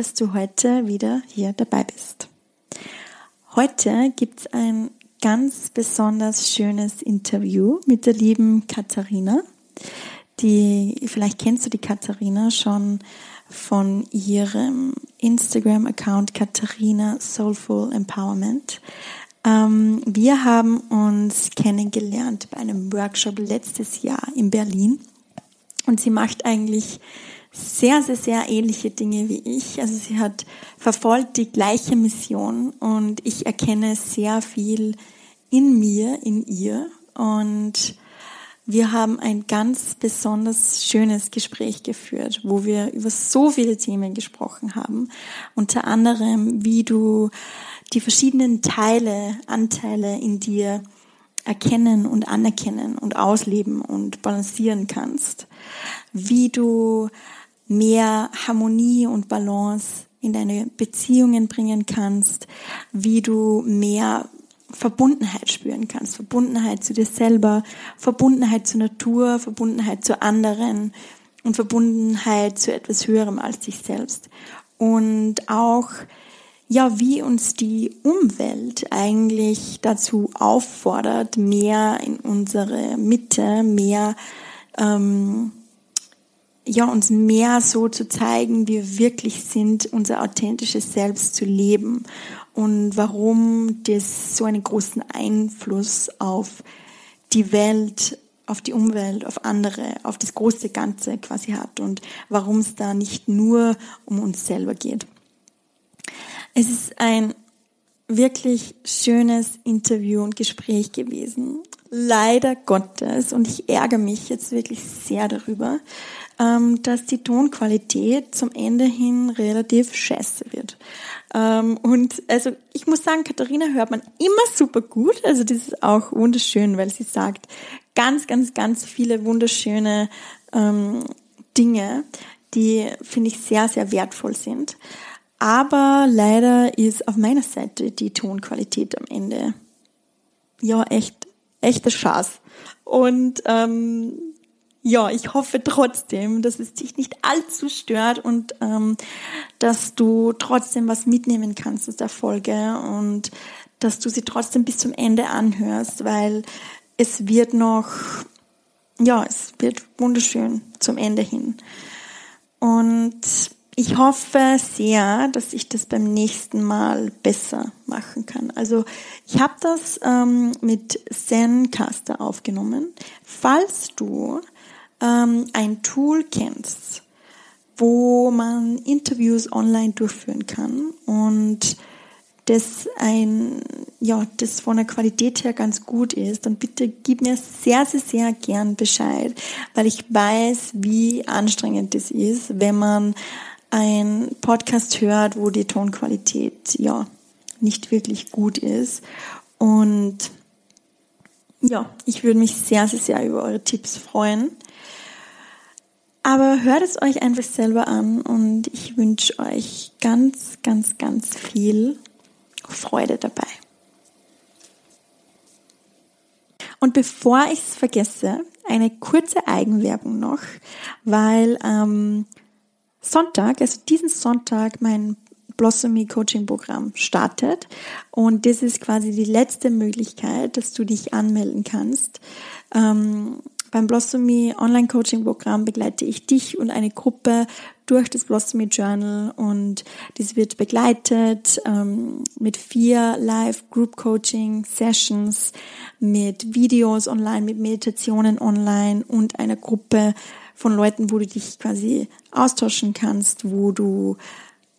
dass du heute wieder hier dabei bist. Heute gibt es ein ganz besonders schönes Interview mit der lieben Katharina. Die, vielleicht kennst du die Katharina schon von ihrem Instagram-Account Katharina Soulful Empowerment. Ähm, wir haben uns kennengelernt bei einem Workshop letztes Jahr in Berlin und sie macht eigentlich sehr, sehr, sehr ähnliche Dinge wie ich. Also sie hat verfolgt die gleiche Mission und ich erkenne sehr viel in mir, in ihr und wir haben ein ganz besonders schönes Gespräch geführt, wo wir über so viele Themen gesprochen haben. Unter anderem, wie du die verschiedenen Teile, Anteile in dir erkennen und anerkennen und ausleben und balancieren kannst. Wie du mehr Harmonie und Balance in deine Beziehungen bringen kannst, wie du mehr Verbundenheit spüren kannst, Verbundenheit zu dir selber, Verbundenheit zur Natur, Verbundenheit zu anderen und Verbundenheit zu etwas Höherem als dich selbst. Und auch, ja, wie uns die Umwelt eigentlich dazu auffordert, mehr in unsere Mitte, mehr ähm, ja, uns mehr so zu zeigen, wie wir wirklich sind, unser authentisches Selbst zu leben und warum das so einen großen Einfluss auf die Welt, auf die Umwelt, auf andere, auf das große Ganze quasi hat und warum es da nicht nur um uns selber geht. Es ist ein wirklich schönes Interview und Gespräch gewesen. Leider Gottes, und ich ärgere mich jetzt wirklich sehr darüber, dass die Tonqualität zum Ende hin relativ scheiße wird. Ähm, und also ich muss sagen, Katharina hört man immer super gut. Also das ist auch wunderschön, weil sie sagt ganz, ganz, ganz viele wunderschöne ähm, Dinge, die finde ich sehr, sehr wertvoll sind. Aber leider ist auf meiner Seite die Tonqualität am Ende ja echt, echter Schatz. Und ähm, ja, ich hoffe trotzdem, dass es dich nicht allzu stört und ähm, dass du trotzdem was mitnehmen kannst aus der Folge und dass du sie trotzdem bis zum Ende anhörst, weil es wird noch, ja, es wird wunderschön zum Ende hin. Und ich hoffe sehr, dass ich das beim nächsten Mal besser machen kann. Also ich habe das ähm, mit Zencaster aufgenommen. Falls du ähm, ein Tool kennst, wo man Interviews online durchführen kann und das ein, ja, das von der Qualität her ganz gut ist, dann bitte gib mir sehr, sehr, sehr gern Bescheid, weil ich weiß, wie anstrengend das ist, wenn man ein Podcast hört, wo die Tonqualität, ja, nicht wirklich gut ist. Und ja, ich würde mich sehr, sehr, sehr über eure Tipps freuen. Aber hört es euch einfach selber an und ich wünsche euch ganz, ganz, ganz viel Freude dabei. Und bevor ich es vergesse, eine kurze Eigenwerbung noch, weil ähm, Sonntag, also diesen Sonntag, mein Blossomy Coaching Programm startet und das ist quasi die letzte Möglichkeit, dass du dich anmelden kannst. Ähm, beim Blossomy Online Coaching Programm begleite ich dich und eine Gruppe durch das Blossomy Journal und dies wird begleitet ähm, mit vier Live Group Coaching Sessions, mit Videos online, mit Meditationen online und einer Gruppe von Leuten, wo du dich quasi austauschen kannst, wo du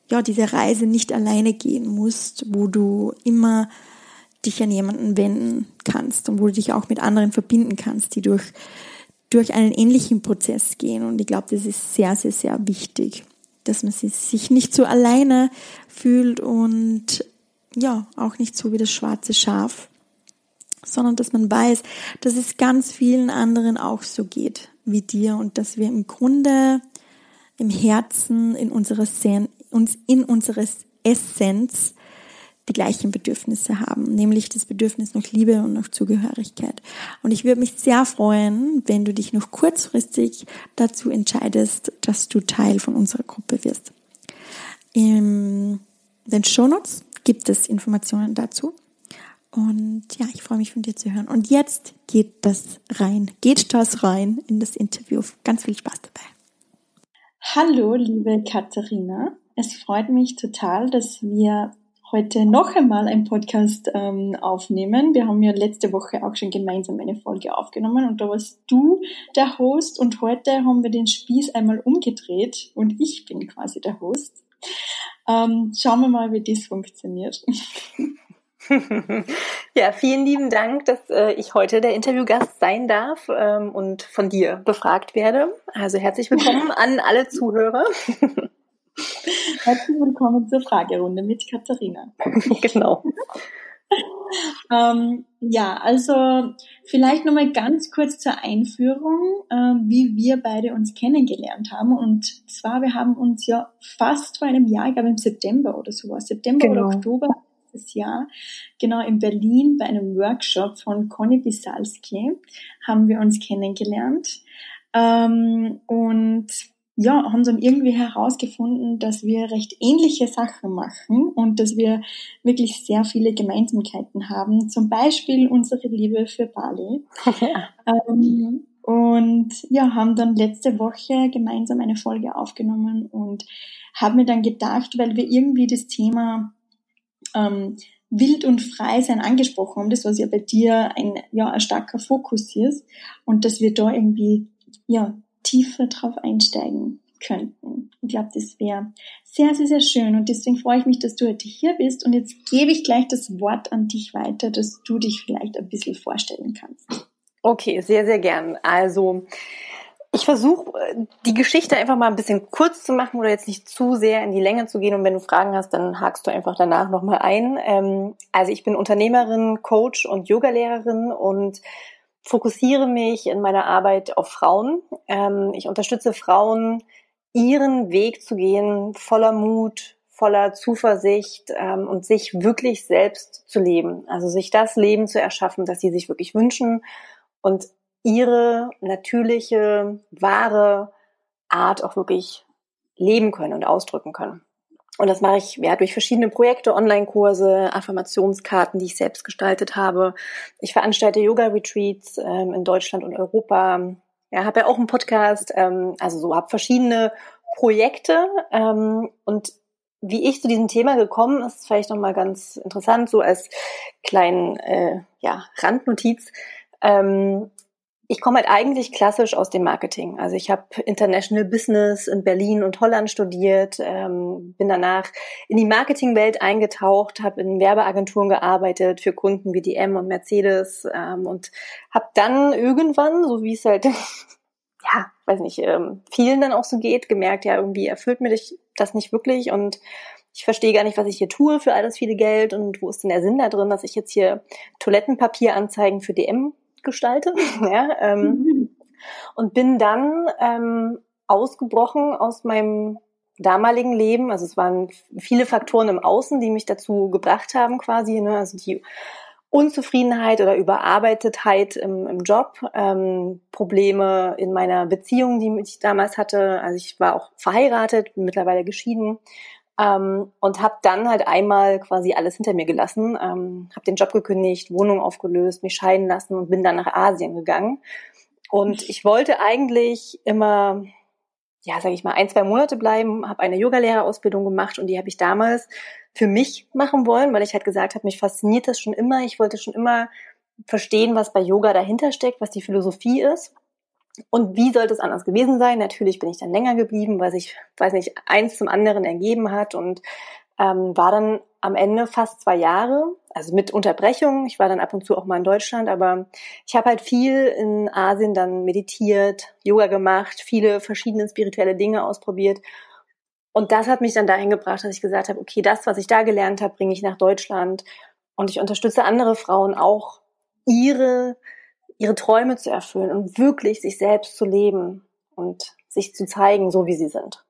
ja diese Reise nicht alleine gehen musst, wo du immer dich an jemanden wenden kannst und wo du dich auch mit anderen verbinden kannst, die durch, durch einen ähnlichen Prozess gehen. Und ich glaube, das ist sehr, sehr, sehr wichtig dass man sich nicht so alleine fühlt und ja, auch nicht so wie das schwarze Schaf, sondern dass man weiß, dass es ganz vielen anderen auch so geht wie dir und dass wir im Grunde im Herzen in unserer Sen uns in unseres Essenz die gleichen Bedürfnisse haben, nämlich das Bedürfnis nach Liebe und nach Zugehörigkeit. Und ich würde mich sehr freuen, wenn du dich noch kurzfristig dazu entscheidest, dass du Teil von unserer Gruppe wirst. In den Shownotes gibt es Informationen dazu. Und ja, ich freue mich von dir zu hören. Und jetzt geht das rein, geht das rein in das Interview. Ganz viel Spaß dabei. Hallo, liebe Katharina. Es freut mich total, dass wir heute noch einmal einen Podcast ähm, aufnehmen. Wir haben ja letzte Woche auch schon gemeinsam eine Folge aufgenommen und da warst du der Host und heute haben wir den Spieß einmal umgedreht und ich bin quasi der Host. Ähm, schauen wir mal, wie das funktioniert. ja, vielen lieben Dank, dass äh, ich heute der Interviewgast sein darf ähm, und von dir befragt werde. Also herzlich willkommen an alle Zuhörer. Herzlich willkommen zur Fragerunde mit Katharina. genau. ähm, ja, also vielleicht nochmal ganz kurz zur Einführung, äh, wie wir beide uns kennengelernt haben. Und zwar, wir haben uns ja fast vor einem Jahr, ich glaube im September oder so, September genau. oder Oktober letztes Jahr, genau in Berlin bei einem Workshop von Conny Bisalski haben wir uns kennengelernt. Ähm, und ja, haben dann irgendwie herausgefunden, dass wir recht ähnliche Sachen machen und dass wir wirklich sehr viele Gemeinsamkeiten haben. Zum Beispiel unsere Liebe für Bali. Ja. Ähm, und ja, haben dann letzte Woche gemeinsam eine Folge aufgenommen und haben mir dann gedacht, weil wir irgendwie das Thema ähm, wild und frei sein angesprochen haben, das was ja bei dir ein, ja, ein starker Fokus ist und dass wir da irgendwie ja, tiefer drauf einsteigen könnten. Ich glaube, das wäre sehr, sehr, sehr schön. Und deswegen freue ich mich, dass du heute hier bist. Und jetzt gebe ich gleich das Wort an dich weiter, dass du dich vielleicht ein bisschen vorstellen kannst. Okay, sehr, sehr gern. Also, ich versuche, die Geschichte einfach mal ein bisschen kurz zu machen oder jetzt nicht zu sehr in die Länge zu gehen. Und wenn du Fragen hast, dann hakst du einfach danach nochmal ein. Ähm, also ich bin Unternehmerin, Coach und Yogalehrerin und fokussiere mich in meiner Arbeit auf Frauen. Ähm, ich unterstütze Frauen, ihren Weg zu gehen, voller Mut, voller Zuversicht ähm, und sich wirklich selbst zu leben. Also sich das Leben zu erschaffen, das sie sich wirklich wünschen und ihre natürliche, wahre Art auch wirklich leben können und ausdrücken können. Und das mache ich ja durch verschiedene Projekte, Online-Kurse, Affirmationskarten, die ich selbst gestaltet habe. Ich veranstalte Yoga-Retreats ähm, in Deutschland und Europa. Ja, habe ja auch einen Podcast. Ähm, also so habe verschiedene Projekte ähm, und wie ich zu diesem Thema gekommen ist, vielleicht nochmal ganz interessant, so als kleinen äh, ja, Randnotiz. Ähm, ich komme halt eigentlich klassisch aus dem Marketing. Also ich habe International Business in Berlin und Holland studiert, ähm, bin danach in die Marketingwelt eingetaucht, habe in Werbeagenturen gearbeitet für Kunden wie DM und Mercedes ähm, und habe dann irgendwann, so wie es halt ja, weiß nicht, ähm, vielen dann auch so geht, gemerkt, ja, irgendwie erfüllt mir das nicht wirklich und ich verstehe gar nicht, was ich hier tue für all das viele Geld und wo ist denn der Sinn da drin, dass ich jetzt hier Toilettenpapieranzeigen für DM gestalte. ja, ähm, mhm. Und bin dann ähm, ausgebrochen aus meinem damaligen Leben. Also es waren viele Faktoren im Außen, die mich dazu gebracht haben, quasi. Ne? Also die Unzufriedenheit oder Überarbeitetheit im, im Job, ähm, Probleme in meiner Beziehung, die ich damals hatte. Also ich war auch verheiratet, bin mittlerweile geschieden ähm, und habe dann halt einmal quasi alles hinter mir gelassen, ähm, habe den Job gekündigt, Wohnung aufgelöst, mich scheiden lassen und bin dann nach Asien gegangen. Und ich wollte eigentlich immer, ja, sage ich mal, ein, zwei Monate bleiben, habe eine Yogalehrerausbildung gemacht und die habe ich damals für mich machen wollen, weil ich halt gesagt habe, mich fasziniert das schon immer. Ich wollte schon immer verstehen, was bei Yoga dahinter steckt, was die Philosophie ist. Und wie sollte es anders gewesen sein? Natürlich bin ich dann länger geblieben, weil sich, weiß nicht, eins zum anderen ergeben hat und ähm, war dann am Ende fast zwei Jahre, also mit Unterbrechung. Ich war dann ab und zu auch mal in Deutschland, aber ich habe halt viel in Asien dann meditiert, Yoga gemacht, viele verschiedene spirituelle Dinge ausprobiert Und das hat mich dann dahin gebracht, dass ich gesagt habe, okay, das, was ich da gelernt habe, bringe ich nach Deutschland. Und ich unterstütze andere Frauen auch, ihre, ihre Träume zu erfüllen und wirklich sich selbst zu leben und sich zu zeigen, so wie sie sind.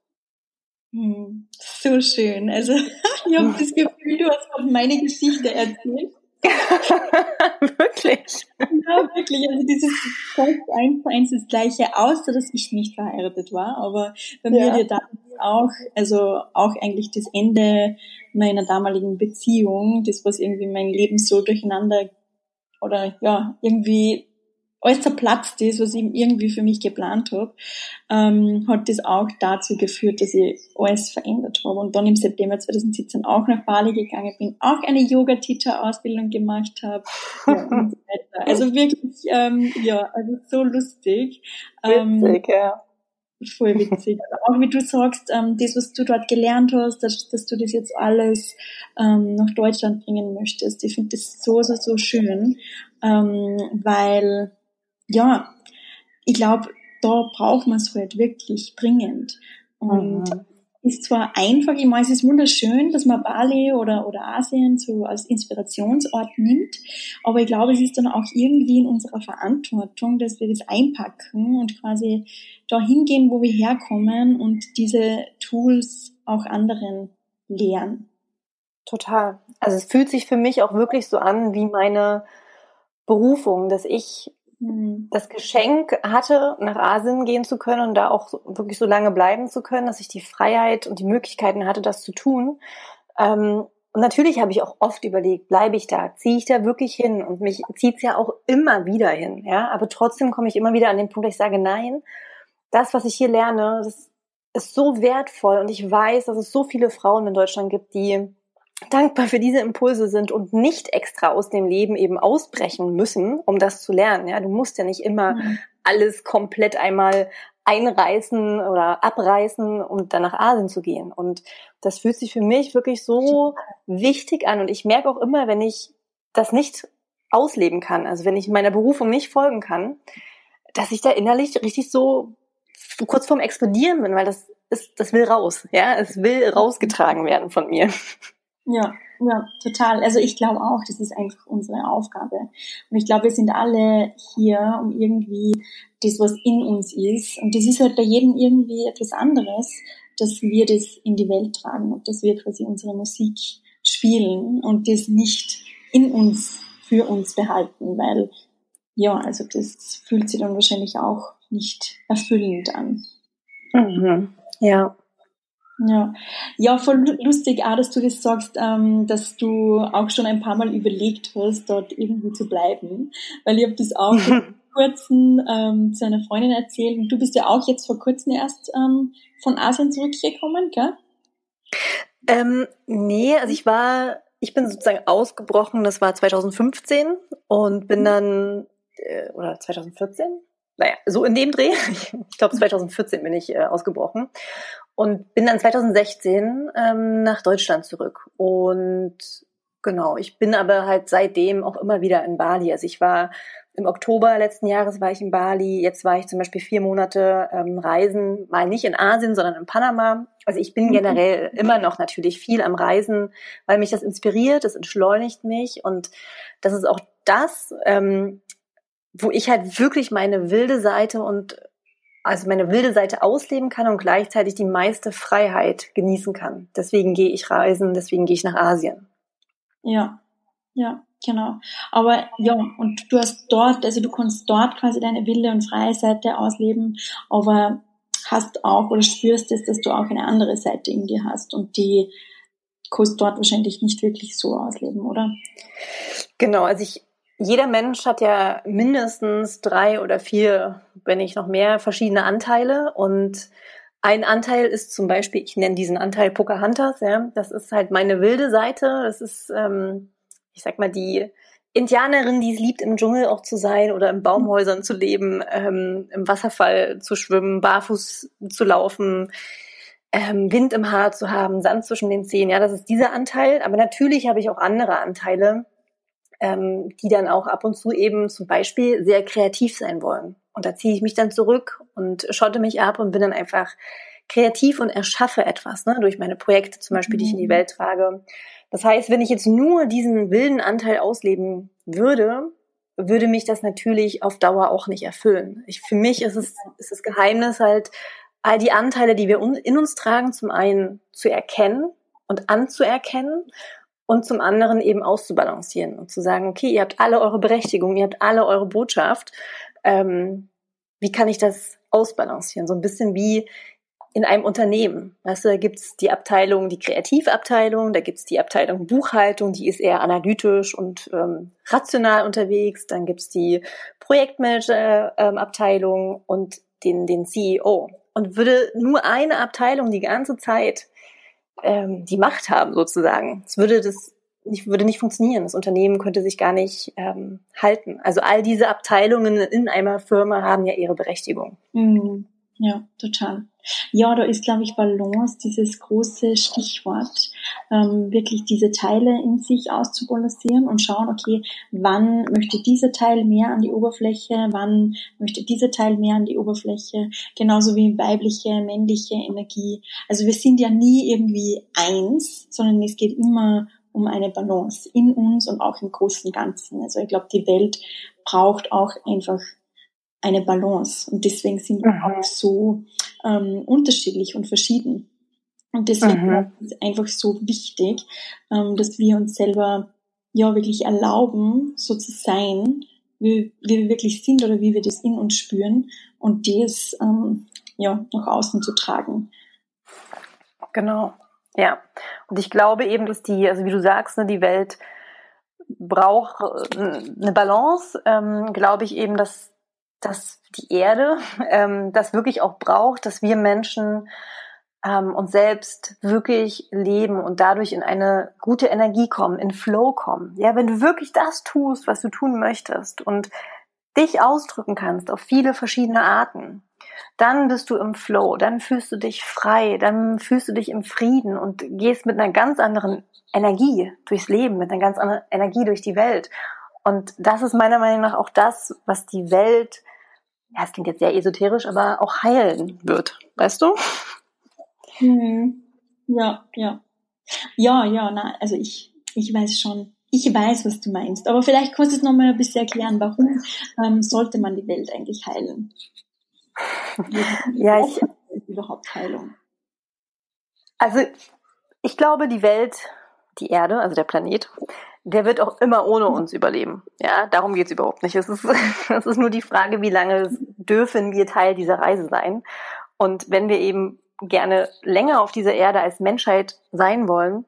Hm, so schön. Also ich habe das Gefühl, du hast auch meine Geschichte erzählt. wirklich? Ja, wirklich. Also dieses eins zu eins das gleiche, außer dass ich nicht verheiratet war. Aber bei ja. mir dann auch, also auch eigentlich das Ende meiner damaligen Beziehung, das was irgendwie mein Leben so durcheinander oder ja, irgendwie alles zerplatzt ist, was ich irgendwie für mich geplant habe, ähm, hat das auch dazu geführt, dass ich alles verändert habe. Und dann im September 2017 auch nach Bali gegangen bin, auch eine Yoga-Teacher-Ausbildung gemacht habe ja, und so weiter. Also wirklich, ähm, ja, also so lustig. Ähm, witzig, ja. Voll witzig. auch wie du sagst, ähm, das, was du dort gelernt hast, dass, dass du das jetzt alles ähm, nach Deutschland bringen möchtest. Ich finde das so, so, so schön, ähm, weil ja, ich glaube, da braucht man es halt wirklich dringend. Und mhm. ist zwar einfach, ich meine, es ist wunderschön, dass man Bali oder, oder Asien so als Inspirationsort nimmt, aber ich glaube, es ist dann auch irgendwie in unserer Verantwortung, dass wir das einpacken und quasi dahin gehen, wo wir herkommen und diese Tools auch anderen lehren. Total. Also es fühlt sich für mich auch wirklich so an wie meine Berufung, dass ich. Das Geschenk hatte, nach Asien gehen zu können und da auch wirklich so lange bleiben zu können, dass ich die Freiheit und die Möglichkeiten hatte, das zu tun. Ähm, und natürlich habe ich auch oft überlegt, bleibe ich da, ziehe ich da wirklich hin? Und mich zieht es ja auch immer wieder hin, ja. Aber trotzdem komme ich immer wieder an den Punkt, dass ich sage, nein, das, was ich hier lerne, das ist so wertvoll. Und ich weiß, dass es so viele Frauen in Deutschland gibt, die dankbar für diese Impulse sind und nicht extra aus dem Leben eben ausbrechen müssen, um das zu lernen. Ja, du musst ja nicht immer mhm. alles komplett einmal einreißen oder abreißen, um dann nach Asien zu gehen. Und das fühlt sich für mich wirklich so wichtig an. Und ich merke auch immer, wenn ich das nicht ausleben kann, also wenn ich meiner Berufung nicht folgen kann, dass ich da innerlich richtig so kurz vorm Explodieren bin, weil das ist, das will raus, ja, es will rausgetragen werden von mir. Ja, ja, total. Also ich glaube auch, das ist einfach unsere Aufgabe. Und ich glaube, wir sind alle hier, um irgendwie das, was in uns ist, und das ist halt bei jedem irgendwie etwas anderes, dass wir das in die Welt tragen und dass wir quasi unsere Musik spielen und das nicht in uns, für uns behalten, weil ja, also das fühlt sich dann wahrscheinlich auch nicht erfüllend an. Mhm. Ja, ja, ja, voll lustig auch, dass du das sagst, ähm, dass du auch schon ein paar Mal überlegt hast, dort irgendwie zu bleiben, weil ich habe das auch vor kurzem ähm, zu einer Freundin erzählt und du bist ja auch jetzt vor kurzem erst ähm, von Asien zurückgekommen, gell? Ähm, nee, also ich war, ich bin sozusagen ausgebrochen, das war 2015 und bin mhm. dann, äh, oder 2014? Naja, so in dem Dreh. Ich glaube 2014 bin ich äh, ausgebrochen und bin dann 2016 ähm, nach Deutschland zurück. Und genau, ich bin aber halt seitdem auch immer wieder in Bali. Also ich war im Oktober letzten Jahres war ich in Bali. Jetzt war ich zum Beispiel vier Monate ähm, reisen, mal nicht in Asien, sondern in Panama. Also ich bin mhm. generell immer noch natürlich viel am Reisen, weil mich das inspiriert, das entschleunigt mich und das ist auch das, ähm, wo ich halt wirklich meine wilde Seite und also meine wilde Seite ausleben kann und gleichzeitig die meiste Freiheit genießen kann. Deswegen gehe ich reisen, deswegen gehe ich nach Asien. Ja, ja, genau. Aber ja, und du hast dort, also du kannst dort quasi deine wilde und freie Seite ausleben, aber hast auch oder spürst es, dass du auch eine andere Seite in dir hast und die kannst dort wahrscheinlich nicht wirklich so ausleben, oder? Genau, also ich jeder Mensch hat ja mindestens drei oder vier, wenn nicht noch mehr, verschiedene Anteile. Und ein Anteil ist zum Beispiel, ich nenne diesen Anteil Pocahontas, ja, das ist halt meine wilde Seite. Das ist, ähm, ich sag mal, die Indianerin, die es liebt, im Dschungel auch zu sein oder in Baumhäusern zu leben, ähm, im Wasserfall zu schwimmen, barfuß zu laufen, ähm, Wind im Haar zu haben, Sand zwischen den Zehen. Ja, das ist dieser Anteil. Aber natürlich habe ich auch andere Anteile, ähm, die dann auch ab und zu eben zum Beispiel sehr kreativ sein wollen. Und da ziehe ich mich dann zurück und schotte mich ab und bin dann einfach kreativ und erschaffe etwas, ne, durch meine Projekte zum Beispiel, die ich in die mhm. Welt trage. Das heißt, wenn ich jetzt nur diesen wilden Anteil ausleben würde, würde mich das natürlich auf Dauer auch nicht erfüllen. Ich, für mich ist es, ist das Geheimnis halt, all die Anteile, die wir in uns tragen, zum einen zu erkennen und anzuerkennen und zum anderen eben auszubalancieren und zu sagen, okay, ihr habt alle eure Berechtigung, ihr habt alle eure Botschaft. Ähm, wie kann ich das ausbalancieren? So ein bisschen wie in einem Unternehmen. Weißt du, da gibt's die Abteilung, die Kreativabteilung, da gibt's die Abteilung Buchhaltung, die ist eher analytisch und ähm, rational unterwegs. Dann gibt's die Projektmanager-Abteilung ähm, und den, den CEO. Und würde nur eine Abteilung die ganze Zeit ähm, die Macht haben, sozusagen, es würde das nicht, würde nicht funktionieren. Das Unternehmen könnte sich gar nicht ähm, halten. Also all diese Abteilungen in einer Firma haben ja ihre Berechtigung. Mhm. Ja, total. Ja, da ist, glaube ich, Balance dieses große Stichwort, ähm, wirklich diese Teile in sich auszubalancieren und schauen, okay, wann möchte dieser Teil mehr an die Oberfläche, wann möchte dieser Teil mehr an die Oberfläche, genauso wie weibliche, männliche Energie. Also wir sind ja nie irgendwie eins, sondern es geht immer um eine Balance in uns und auch im großen Ganzen. Also ich glaube, die Welt braucht auch einfach eine Balance. Und deswegen sind wir mhm. auch so ähm, unterschiedlich und verschieden. Und deswegen mhm. ist es einfach so wichtig, ähm, dass wir uns selber ja wirklich erlauben, so zu sein, wie, wie wir wirklich sind oder wie wir das in uns spüren und das ähm, ja nach außen zu tragen. Genau, ja. Und ich glaube eben, dass die, also wie du sagst, ne, die Welt braucht äh, eine Balance. Ähm, glaube ich eben, dass dass die Erde ähm, das wirklich auch braucht, dass wir Menschen ähm, uns selbst wirklich leben und dadurch in eine gute Energie kommen, in Flow kommen. Ja, wenn du wirklich das tust, was du tun möchtest und dich ausdrücken kannst auf viele verschiedene Arten, dann bist du im Flow, dann fühlst du dich frei, dann fühlst du dich im Frieden und gehst mit einer ganz anderen Energie durchs Leben, mit einer ganz anderen Energie durch die Welt. Und das ist meiner Meinung nach auch das, was die Welt ja, es klingt jetzt sehr esoterisch, aber auch heilen wird, weißt du? Mhm. Ja, ja. Ja, ja, na, also ich, ich weiß schon, ich weiß, was du meinst. Aber vielleicht kannst du es nochmal ein bisschen erklären, warum ähm, sollte man die Welt eigentlich heilen? ja, ich, überhaupt Heilung? Also, ich glaube, die Welt, die Erde, also der Planet, der wird auch immer ohne uns überleben. Ja, darum geht's überhaupt nicht. Es ist, es ist nur die Frage, wie lange dürfen wir Teil dieser Reise sein. Und wenn wir eben gerne länger auf dieser Erde als Menschheit sein wollen,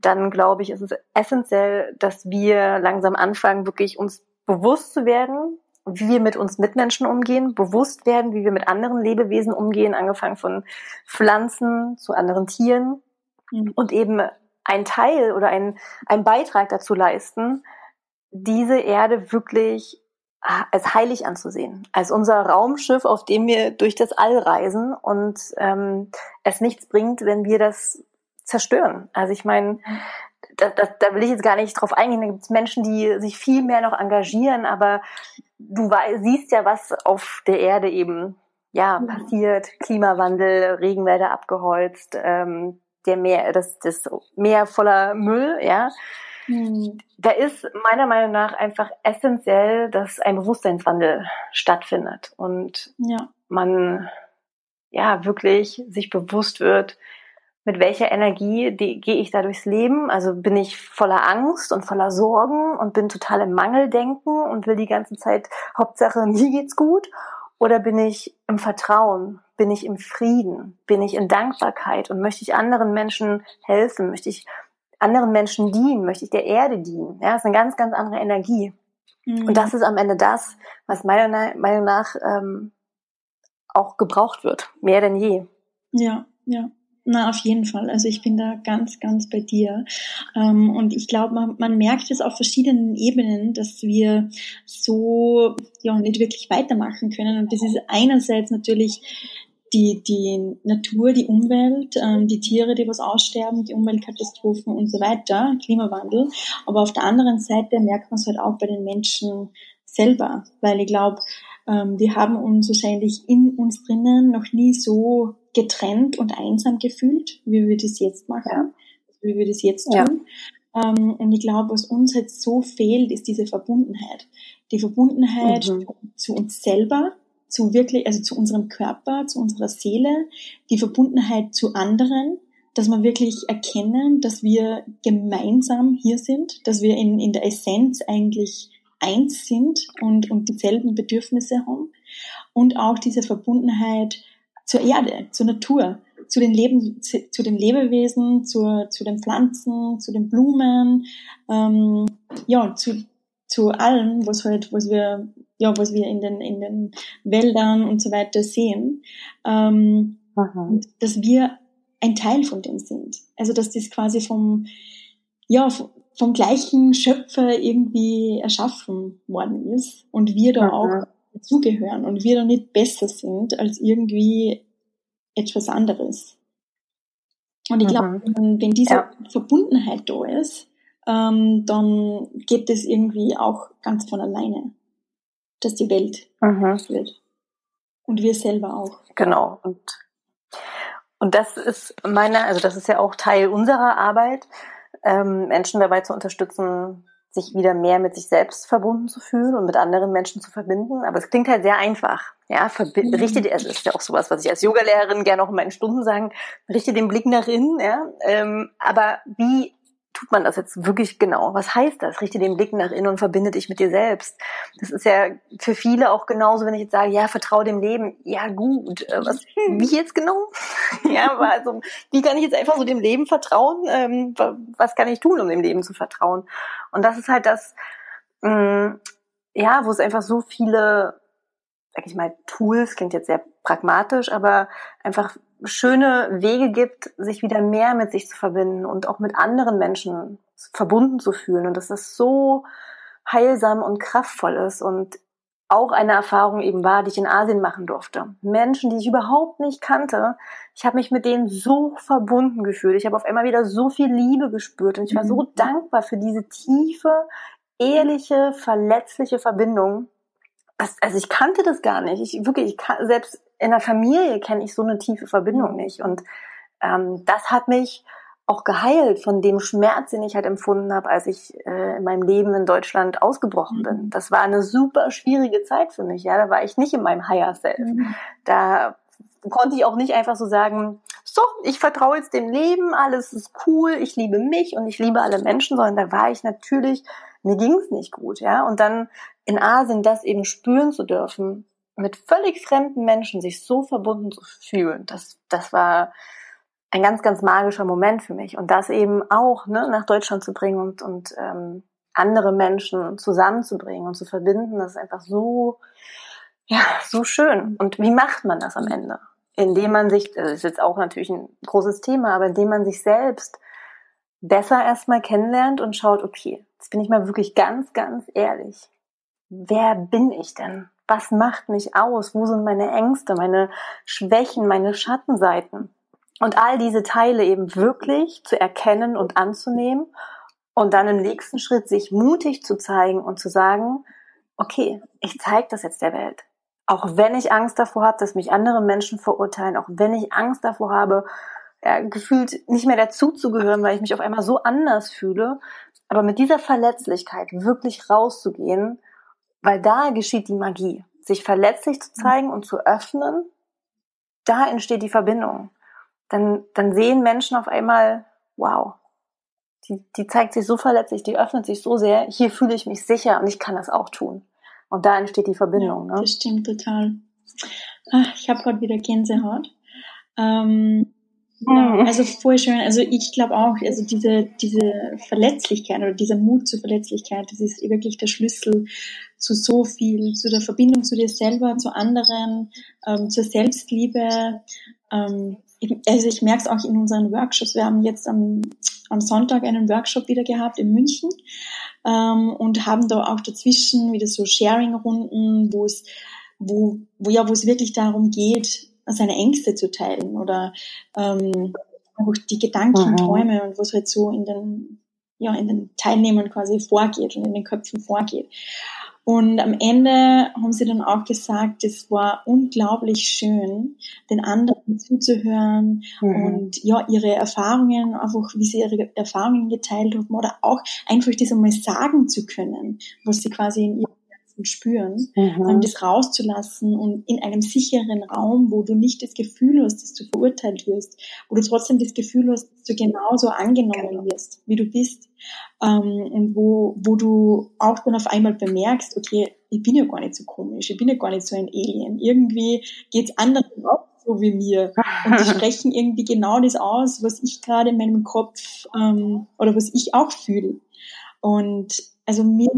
dann glaube ich, ist es essentiell, dass wir langsam anfangen, wirklich uns bewusst zu werden, wie wir mit uns Mitmenschen umgehen, bewusst werden, wie wir mit anderen Lebewesen umgehen, angefangen von Pflanzen zu anderen Tieren mhm. und eben ein Teil oder ein, ein Beitrag dazu leisten, diese Erde wirklich als heilig anzusehen, als unser Raumschiff, auf dem wir durch das All reisen und ähm, es nichts bringt, wenn wir das zerstören. Also ich meine, da, da, da will ich jetzt gar nicht drauf eingehen. Da gibt es Menschen, die sich viel mehr noch engagieren, aber du weißt, siehst ja, was auf der Erde eben ja passiert: Klimawandel, Regenwälder abgeholzt, ähm, der Meer, das, das Meer voller Müll, ja. Mhm. Da ist meiner Meinung nach einfach essentiell, dass ein Bewusstseinswandel stattfindet und ja. man ja wirklich sich bewusst wird, mit welcher Energie gehe ich da durchs Leben? Also bin ich voller Angst und voller Sorgen und bin total im Mangeldenken und will die ganze Zeit Hauptsache mir geht's gut? Oder bin ich im Vertrauen? Bin ich im Frieden? Bin ich in Dankbarkeit? Und möchte ich anderen Menschen helfen? Möchte ich anderen Menschen dienen? Möchte ich der Erde dienen? Ja, das ist eine ganz, ganz andere Energie. Mhm. Und das ist am Ende das, was meiner Meinung nach ähm, auch gebraucht wird. Mehr denn je. Ja, ja. Na, auf jeden Fall. Also ich bin da ganz, ganz bei dir. Ähm, und ich glaube, man, man merkt es auf verschiedenen Ebenen, dass wir so ja nicht wirklich weitermachen können. Und das ist einerseits natürlich die, die Natur, die Umwelt, ähm, die Tiere, die was aussterben, die Umweltkatastrophen und so weiter, Klimawandel. Aber auf der anderen Seite merkt man es halt auch bei den Menschen selber, weil ich glaube, ähm, wir haben uns wahrscheinlich in uns drinnen noch nie so getrennt und einsam gefühlt, wie wir das jetzt machen, wie wir das jetzt tun. Ja. Ähm, und ich glaube, was uns jetzt so fehlt, ist diese Verbundenheit. Die Verbundenheit mhm. zu uns selber, zu wirklich, also zu unserem Körper, zu unserer Seele, die Verbundenheit zu anderen, dass wir wirklich erkennen, dass wir gemeinsam hier sind, dass wir in, in der Essenz eigentlich eins sind und, und dieselben Bedürfnisse haben und auch diese Verbundenheit zur Erde, zur Natur, zu den, Leben, zu den Lebewesen, zur, zu den Pflanzen, zu den Blumen, ähm, ja, zu, zu allem, was halt, was wir, ja, was wir in den, in den Wäldern und so weiter sehen, ähm, dass wir ein Teil von dem sind. Also, dass das quasi vom, ja, vom gleichen Schöpfer irgendwie erschaffen worden ist und wir da auch dazugehören und wir da nicht besser sind als irgendwie etwas anderes. Und ich glaube, mhm. wenn diese ja. Verbundenheit da ist, ähm, dann geht es irgendwie auch ganz von alleine, dass die Welt mhm. wird. Und wir selber auch. Genau. Und, und das ist meine, also das ist ja auch Teil unserer Arbeit, ähm, Menschen dabei zu unterstützen, sich wieder mehr mit sich selbst verbunden zu fühlen und mit anderen Menschen zu verbinden. Aber es klingt halt sehr einfach. Ja, mhm. richte dir, also ist ja auch sowas, was ich als Yogalehrerin gerne auch in meinen Stunden sagen, richte den Blick nach innen, ja. Ähm, aber wie tut man das jetzt wirklich genau? Was heißt das? Richte den Blick nach innen und verbinde dich mit dir selbst. Das ist ja für viele auch genauso, wenn ich jetzt sage, ja, vertraue dem Leben. Ja, gut. Äh, was, wie jetzt genau? ja, aber also, wie kann ich jetzt einfach so dem Leben vertrauen? Ähm, was kann ich tun, um dem Leben zu vertrauen? Und das ist halt das, mh, mm, ja, wo es einfach so viele, sag ich mal, Tools, klingt jetzt sehr pragmatisch, aber einfach schöne Wege gibt, sich wieder mehr mit sich zu verbinden und auch mit anderen Menschen verbunden zu fühlen und dass das so heilsam und kraftvoll ist und auch eine Erfahrung eben war, die ich in Asien machen durfte. Menschen, die ich überhaupt nicht kannte. Ich habe mich mit denen so verbunden gefühlt. Ich habe auf einmal wieder so viel Liebe gespürt und ich war so mhm. dankbar für diese tiefe, ehrliche, verletzliche Verbindung. Also ich kannte das gar nicht. Ich wirklich, ich kann, selbst in der Familie kenne ich so eine tiefe Verbindung mhm. nicht. Und ähm, das hat mich auch geheilt von dem Schmerz, den ich halt empfunden habe, als ich äh, in meinem Leben in Deutschland ausgebrochen bin. Mhm. Das war eine super schwierige Zeit für mich. Ja, da war ich nicht in meinem Higher Self. Mhm. Da konnte ich auch nicht einfach so sagen, so, ich vertraue jetzt dem Leben, alles ist cool, ich liebe mich und ich liebe alle Menschen, sondern da war ich natürlich, mir ging es nicht gut, ja. Und dann in Asien das eben spüren zu dürfen, mit völlig fremden Menschen sich so verbunden zu fühlen, das, das war ein ganz, ganz magischer Moment für mich. Und das eben auch ne, nach Deutschland zu bringen und, und ähm, andere Menschen zusammenzubringen und zu verbinden, das ist einfach so, ja, so schön. Und wie macht man das am Ende? Indem man sich, das ist jetzt auch natürlich ein großes Thema, aber indem man sich selbst besser erstmal kennenlernt und schaut, okay, jetzt bin ich mal wirklich ganz, ganz ehrlich. Wer bin ich denn? was macht mich aus? Wo sind meine Ängste, meine Schwächen, meine Schattenseiten? Und all diese Teile eben wirklich zu erkennen und anzunehmen und dann im nächsten Schritt sich mutig zu zeigen und zu sagen, okay, ich zeige das jetzt der Welt. Auch wenn ich Angst davor habe, dass mich andere Menschen verurteilen, auch wenn ich Angst davor habe, ja, gefühlt nicht mehr dazuzugehören, weil ich mich auf einmal so anders fühle. Aber mit dieser Verletzlichkeit wirklich rauszugehen weil da geschieht die Magie. Sich verletzlich zu zeigen und zu öffnen, da entsteht die Verbindung. Dann, dann sehen Menschen auf einmal, wow, die, die zeigt sich so verletzlich, die öffnet sich so sehr, hier fühle ich mich sicher und ich kann das auch tun. Und da entsteht die Verbindung. Ja, ne? Das stimmt total. Ach, ich habe gerade wieder Gänsehaut. Ähm, ja, mhm. also voll schön. Also ich glaube auch, also diese, diese Verletzlichkeit oder dieser Mut zur Verletzlichkeit, das ist wirklich der Schlüssel zu so viel, zu der Verbindung zu dir selber, zu anderen, ähm, zur Selbstliebe. Ähm, also ich merke es auch in unseren Workshops. Wir haben jetzt am, am Sonntag einen Workshop wieder gehabt in München ähm, und haben da auch dazwischen wieder so Sharing-Runden, wo es wo, wo ja, wo es wirklich darum geht, seine Ängste zu teilen oder ähm, auch die Gedanken, mhm. Träume und was halt so in den, ja, in den Teilnehmern quasi vorgeht und in den Köpfen vorgeht. Und am Ende haben sie dann auch gesagt, es war unglaublich schön, den anderen zuzuhören mhm. und ja, ihre Erfahrungen, einfach wie sie ihre Erfahrungen geteilt haben oder auch einfach das einmal sagen zu können, was sie quasi in ihrem Herzen spüren, mhm. das rauszulassen und in einem sicheren Raum, wo du nicht das Gefühl hast, dass du verurteilt wirst, wo du trotzdem das Gefühl hast, dass du genauso angenommen genau. wirst, wie du bist ähm, und wo, wo du auch dann auf einmal bemerkst, okay, ich bin ja gar nicht so komisch, ich bin ja gar nicht so ein Alien. Irgendwie geht's anderen auch so wie mir. Und die sprechen irgendwie genau das aus, was ich gerade in meinem Kopf ähm, oder was ich auch fühle. Und also mir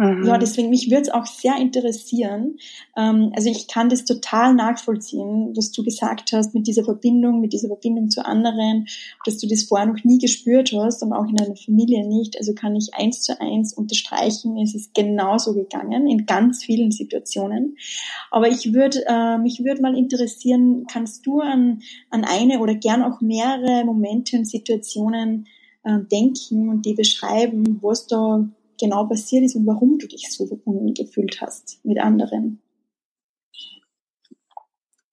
Mhm. Ja, deswegen mich würde es auch sehr interessieren. Ähm, also ich kann das total nachvollziehen, was du gesagt hast mit dieser Verbindung, mit dieser Verbindung zu anderen, dass du das vorher noch nie gespürt hast und auch in deiner Familie nicht. Also kann ich eins zu eins unterstreichen, es ist genauso gegangen in ganz vielen Situationen. Aber ich würde äh, mich würde mal interessieren, kannst du an, an eine oder gern auch mehrere Momente und Situationen äh, denken und die beschreiben, was da genau passiert ist und warum du dich so verbunden gefühlt hast mit anderen.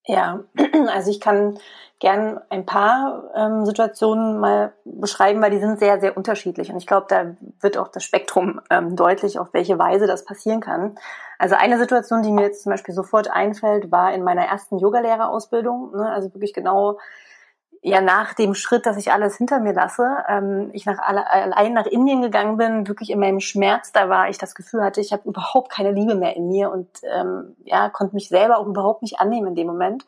Ja, also ich kann gern ein paar ähm, Situationen mal beschreiben, weil die sind sehr, sehr unterschiedlich. Und ich glaube, da wird auch das Spektrum ähm, deutlich, auf welche Weise das passieren kann. Also eine Situation, die mir jetzt zum Beispiel sofort einfällt, war in meiner ersten Yogalehrerausbildung. Ne? Also wirklich genau ja nach dem Schritt, dass ich alles hinter mir lasse, ähm, ich nach allein nach Indien gegangen bin, wirklich in meinem Schmerz da war, ich das Gefühl hatte, ich habe überhaupt keine Liebe mehr in mir und ähm, ja konnte mich selber auch überhaupt nicht annehmen in dem Moment.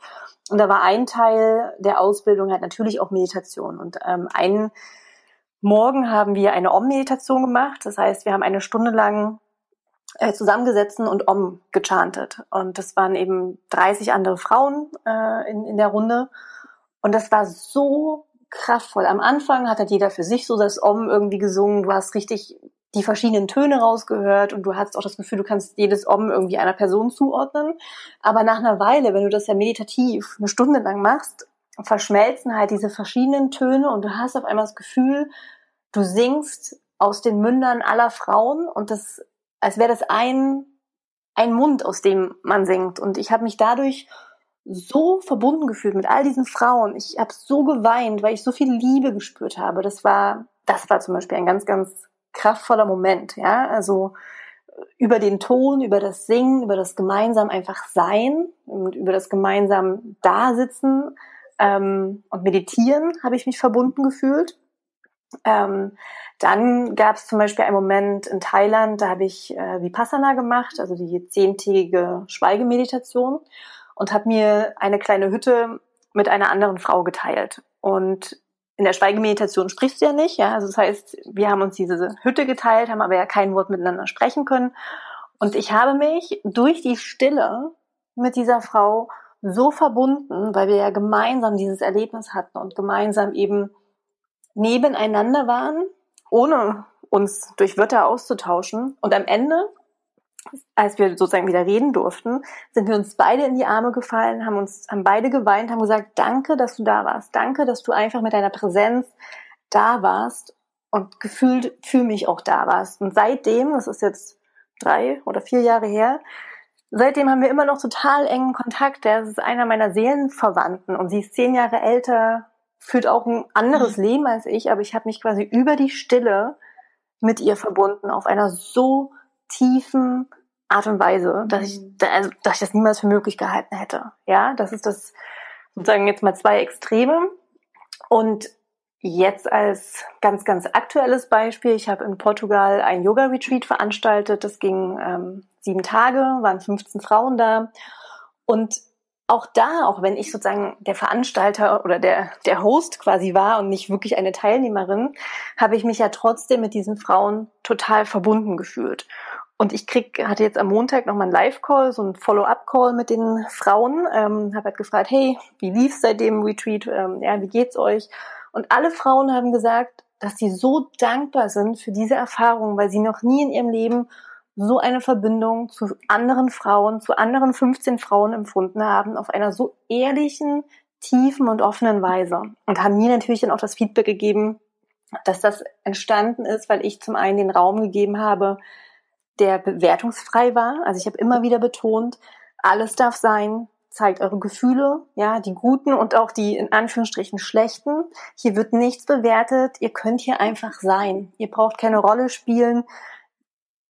Und da war ein Teil der Ausbildung halt natürlich auch Meditation und ähm, einen Morgen haben wir eine Om-Meditation gemacht. Das heißt, wir haben eine Stunde lang äh, zusammengesessen und Om gechantet. Und das waren eben 30 andere Frauen äh, in, in der Runde. Und das war so kraftvoll. Am Anfang hat halt jeder für sich so das Om irgendwie gesungen. Du hast richtig die verschiedenen Töne rausgehört und du hast auch das Gefühl, du kannst jedes Om irgendwie einer Person zuordnen. Aber nach einer Weile, wenn du das ja meditativ eine Stunde lang machst, verschmelzen halt diese verschiedenen Töne und du hast auf einmal das Gefühl, du singst aus den Mündern aller Frauen und das, als wäre das ein, ein Mund, aus dem man singt. Und ich habe mich dadurch so verbunden gefühlt mit all diesen Frauen. Ich habe so geweint, weil ich so viel Liebe gespürt habe. Das war, das war zum Beispiel ein ganz, ganz kraftvoller Moment. Ja, also äh, über den Ton, über das Singen, über das gemeinsam einfach Sein und über das gemeinsam Dasitzen ähm, und Meditieren habe ich mich verbunden gefühlt. Ähm, dann gab es zum Beispiel einen Moment in Thailand, da habe ich äh, Vipassana gemacht, also die zehntägige Schweigemeditation und habe mir eine kleine Hütte mit einer anderen Frau geteilt. Und in der Schweigemeditation sprichst du ja nicht, ja. Also das heißt, wir haben uns diese Hütte geteilt, haben aber ja kein Wort miteinander sprechen können. Und ich habe mich durch die Stille mit dieser Frau so verbunden, weil wir ja gemeinsam dieses Erlebnis hatten und gemeinsam eben nebeneinander waren, ohne uns durch Wörter auszutauschen. Und am Ende als wir sozusagen wieder reden durften, sind wir uns beide in die Arme gefallen, haben uns, haben beide geweint, haben gesagt, danke, dass du da warst. Danke, dass du einfach mit deiner Präsenz da warst und gefühlt für mich auch da warst. Und seitdem, das ist jetzt drei oder vier Jahre her, seitdem haben wir immer noch total engen Kontakt. Der ist einer meiner Seelenverwandten und sie ist zehn Jahre älter, führt auch ein anderes mhm. Leben als ich, aber ich habe mich quasi über die Stille mit ihr verbunden auf einer so tiefen Art und Weise, dass ich, mhm. also, dass ich das niemals für möglich gehalten hätte. Ja, das ist das sozusagen jetzt mal zwei Extreme. Und jetzt als ganz, ganz aktuelles Beispiel, ich habe in Portugal ein Yoga-Retreat veranstaltet. Das ging ähm, sieben Tage, waren 15 Frauen da. Und auch da, auch wenn ich sozusagen der Veranstalter oder der, der Host quasi war und nicht wirklich eine Teilnehmerin, habe ich mich ja trotzdem mit diesen Frauen total verbunden gefühlt. Und ich krieg, hatte jetzt am Montag nochmal einen Live-Call, so einen Follow-up-Call mit den Frauen, ähm, habe halt gefragt, hey, wie lief's seit dem Retreat? Ähm, ja, wie geht's euch? Und alle Frauen haben gesagt, dass sie so dankbar sind für diese Erfahrung, weil sie noch nie in ihrem Leben so eine Verbindung zu anderen Frauen, zu anderen 15 Frauen empfunden haben, auf einer so ehrlichen, tiefen und offenen Weise. Und haben mir natürlich dann auch das Feedback gegeben, dass das entstanden ist, weil ich zum einen den Raum gegeben habe, der bewertungsfrei war. Also ich habe immer wieder betont, alles darf sein, zeigt eure Gefühle, ja, die guten und auch die in Anführungsstrichen schlechten. Hier wird nichts bewertet, ihr könnt hier einfach sein. Ihr braucht keine Rolle spielen.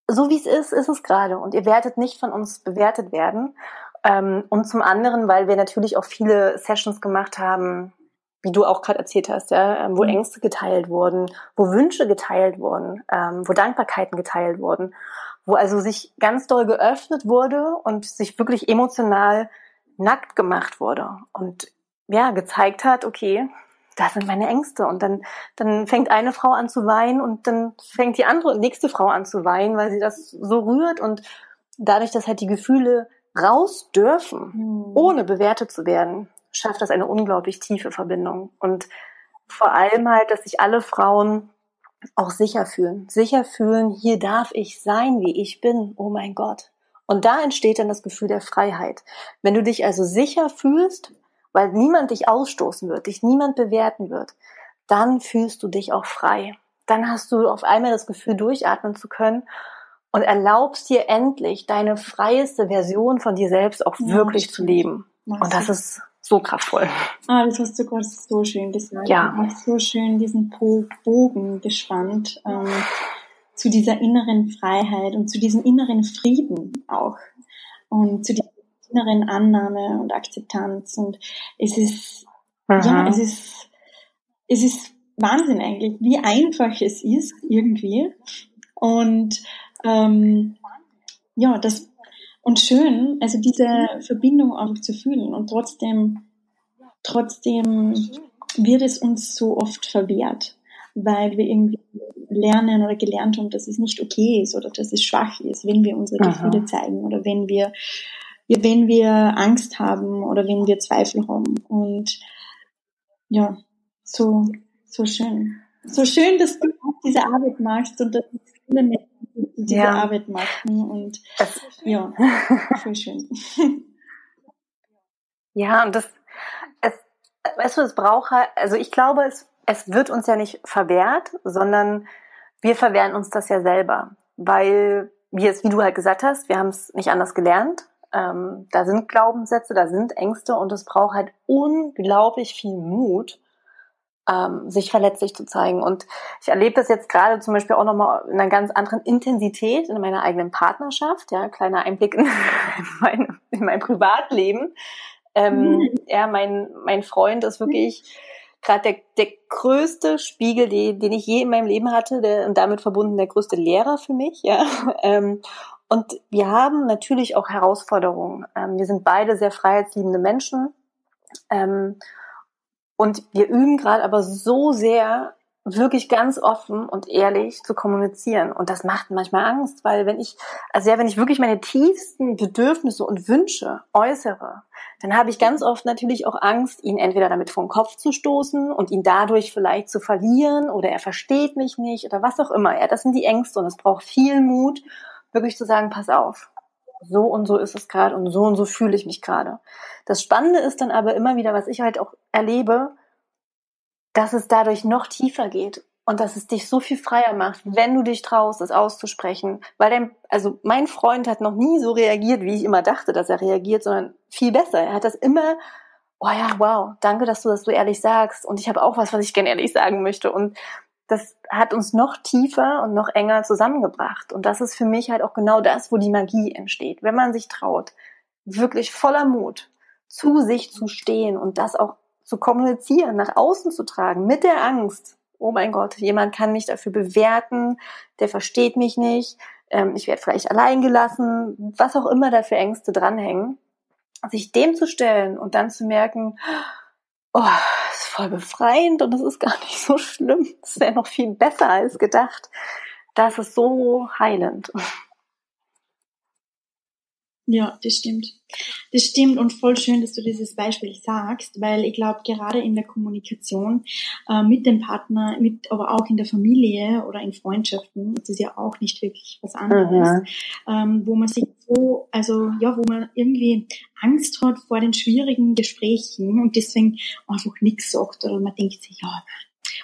So wie es ist, ist es gerade und ihr werdet nicht von uns bewertet werden. Ähm, und zum anderen, weil wir natürlich auch viele Sessions gemacht haben, wie du auch gerade erzählt hast, ja, ähm, wo mhm. Ängste geteilt wurden, wo Wünsche geteilt wurden, ähm, wo Dankbarkeiten geteilt wurden, wo also sich ganz doll geöffnet wurde und sich wirklich emotional nackt gemacht wurde und ja, gezeigt hat, okay, das sind meine Ängste. Und dann, dann fängt eine Frau an zu weinen und dann fängt die andere, nächste Frau an zu weinen, weil sie das so rührt und dadurch, dass halt die Gefühle raus dürfen, mhm. ohne bewertet zu werden, schafft das eine unglaublich tiefe Verbindung. Und vor allem halt, dass sich alle Frauen auch sicher fühlen. Sicher fühlen, hier darf ich sein, wie ich bin. Oh mein Gott. Und da entsteht dann das Gefühl der Freiheit. Wenn du dich also sicher fühlst, weil niemand dich ausstoßen wird, dich niemand bewerten wird, dann fühlst du dich auch frei. Dann hast du auf einmal das Gefühl, durchatmen zu können und erlaubst dir endlich, deine freieste Version von dir selbst auch ja, wirklich zu leben. Und das ist so kraftvoll. Ah, das hast du gerade so schön gesagt. Ja. Du hast so schön diesen Bogen gespannt. Ähm, zu dieser inneren Freiheit und zu diesem inneren Frieden auch und zu dieser inneren Annahme und Akzeptanz und es ist Aha. ja es ist es ist Wahnsinn eigentlich wie einfach es ist irgendwie und ähm, ja das und schön also diese Verbindung auch zu fühlen und trotzdem trotzdem wird es uns so oft verwehrt weil wir irgendwie lernen oder gelernt haben, dass es nicht okay ist oder dass es schwach ist, wenn wir unsere Aha. Gefühle zeigen oder wenn wir, wenn wir Angst haben oder wenn wir Zweifel haben. Und ja, so, so schön. So schön, dass du auch diese Arbeit machst und dass viele Menschen diese ja. Arbeit machen und ja, voll schön. Ja, und das, es, weißt du, es braucht halt, also ich glaube, es es wird uns ja nicht verwehrt, sondern wir verwehren uns das ja selber, weil wir es, wie du halt gesagt hast, wir haben es nicht anders gelernt. Ähm, da sind Glaubenssätze, da sind Ängste und es braucht halt unglaublich viel Mut, ähm, sich verletzlich zu zeigen. Und ich erlebe das jetzt gerade zum Beispiel auch nochmal in einer ganz anderen Intensität in meiner eigenen Partnerschaft. Ja, kleiner Einblick in mein, in mein Privatleben. Ähm, mhm. Ja, mein, mein Freund ist wirklich gerade der, der größte Spiegel, den, den ich je in meinem Leben hatte, der, und damit verbunden der größte Lehrer für mich. Ja. Ähm, und wir haben natürlich auch Herausforderungen. Ähm, wir sind beide sehr freiheitsliebende Menschen. Ähm, und wir üben gerade aber so sehr wirklich ganz offen und ehrlich zu kommunizieren. Und das macht manchmal Angst, weil wenn ich, also ja, wenn ich wirklich meine tiefsten Bedürfnisse und Wünsche äußere, dann habe ich ganz oft natürlich auch Angst, ihn entweder damit vor den Kopf zu stoßen und ihn dadurch vielleicht zu verlieren oder er versteht mich nicht oder was auch immer. Ja, das sind die Ängste und es braucht viel Mut, wirklich zu sagen, pass auf. So und so ist es gerade und so und so fühle ich mich gerade. Das Spannende ist dann aber immer wieder, was ich halt auch erlebe, dass es dadurch noch tiefer geht und dass es dich so viel freier macht, wenn du dich traust, es auszusprechen. Weil dein, also mein Freund hat noch nie so reagiert, wie ich immer dachte, dass er reagiert, sondern viel besser. Er hat das immer, oh ja, wow, danke, dass du das so ehrlich sagst. Und ich habe auch was, was ich gerne ehrlich sagen möchte. Und das hat uns noch tiefer und noch enger zusammengebracht. Und das ist für mich halt auch genau das, wo die Magie entsteht. Wenn man sich traut, wirklich voller Mut zu sich zu stehen und das auch zu kommunizieren, nach außen zu tragen, mit der Angst, oh mein Gott, jemand kann mich dafür bewerten, der versteht mich nicht, ähm, ich werde vielleicht allein gelassen, was auch immer da für Ängste dranhängen, sich dem zu stellen und dann zu merken, oh, ist voll befreiend und das ist gar nicht so schlimm, ist ja noch viel besser als gedacht. Das ist so heilend. Ja, das stimmt. Das stimmt und voll schön, dass du dieses Beispiel sagst, weil ich glaube, gerade in der Kommunikation äh, mit dem Partner, mit, aber auch in der Familie oder in Freundschaften, das ist ja auch nicht wirklich was anderes, mhm. ähm, wo man sich so, also ja, wo man irgendwie Angst hat vor den schwierigen Gesprächen und deswegen einfach nichts sagt oder man denkt sich, ja,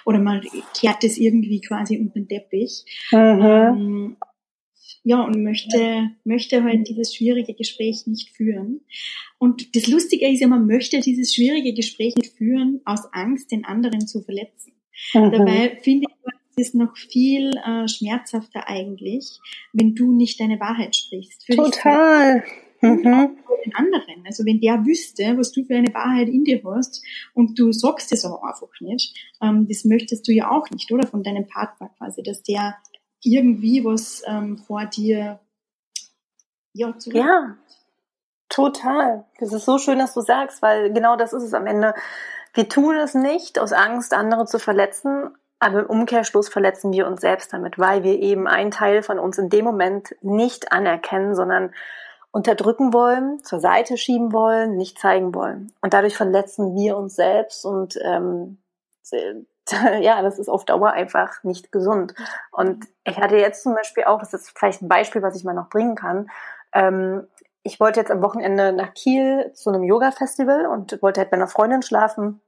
oder man kehrt es irgendwie quasi unter den Teppich. Mhm. Ähm, ja, und möchte, möchte halt dieses schwierige Gespräch nicht führen. Und das Lustige ist ja, man möchte dieses schwierige Gespräch nicht führen aus Angst, den anderen zu verletzen. Mhm. Dabei finde ich, es ist noch viel äh, schmerzhafter eigentlich, wenn du nicht deine Wahrheit sprichst. Total. Mhm. den anderen. Also wenn der wüsste, was du für eine Wahrheit in dir hast und du sagst es aber einfach nicht, ähm, das möchtest du ja auch nicht, oder? Von deinem Partner quasi, dass der irgendwie was ähm, vor dir ja, zu ja, total. Das ist so schön, dass du sagst, weil genau das ist es am Ende. Wir tun es nicht aus Angst, andere zu verletzen, aber im Umkehrschluss verletzen wir uns selbst damit, weil wir eben einen Teil von uns in dem Moment nicht anerkennen, sondern unterdrücken wollen, zur Seite schieben wollen, nicht zeigen wollen. Und dadurch verletzen wir uns selbst und ähm, ja, das ist auf Dauer einfach nicht gesund. Und ich hatte jetzt zum Beispiel auch, das ist vielleicht ein Beispiel, was ich mal noch bringen kann. Ähm, ich wollte jetzt am Wochenende nach Kiel zu einem Yoga-Festival und wollte halt bei einer Freundin schlafen.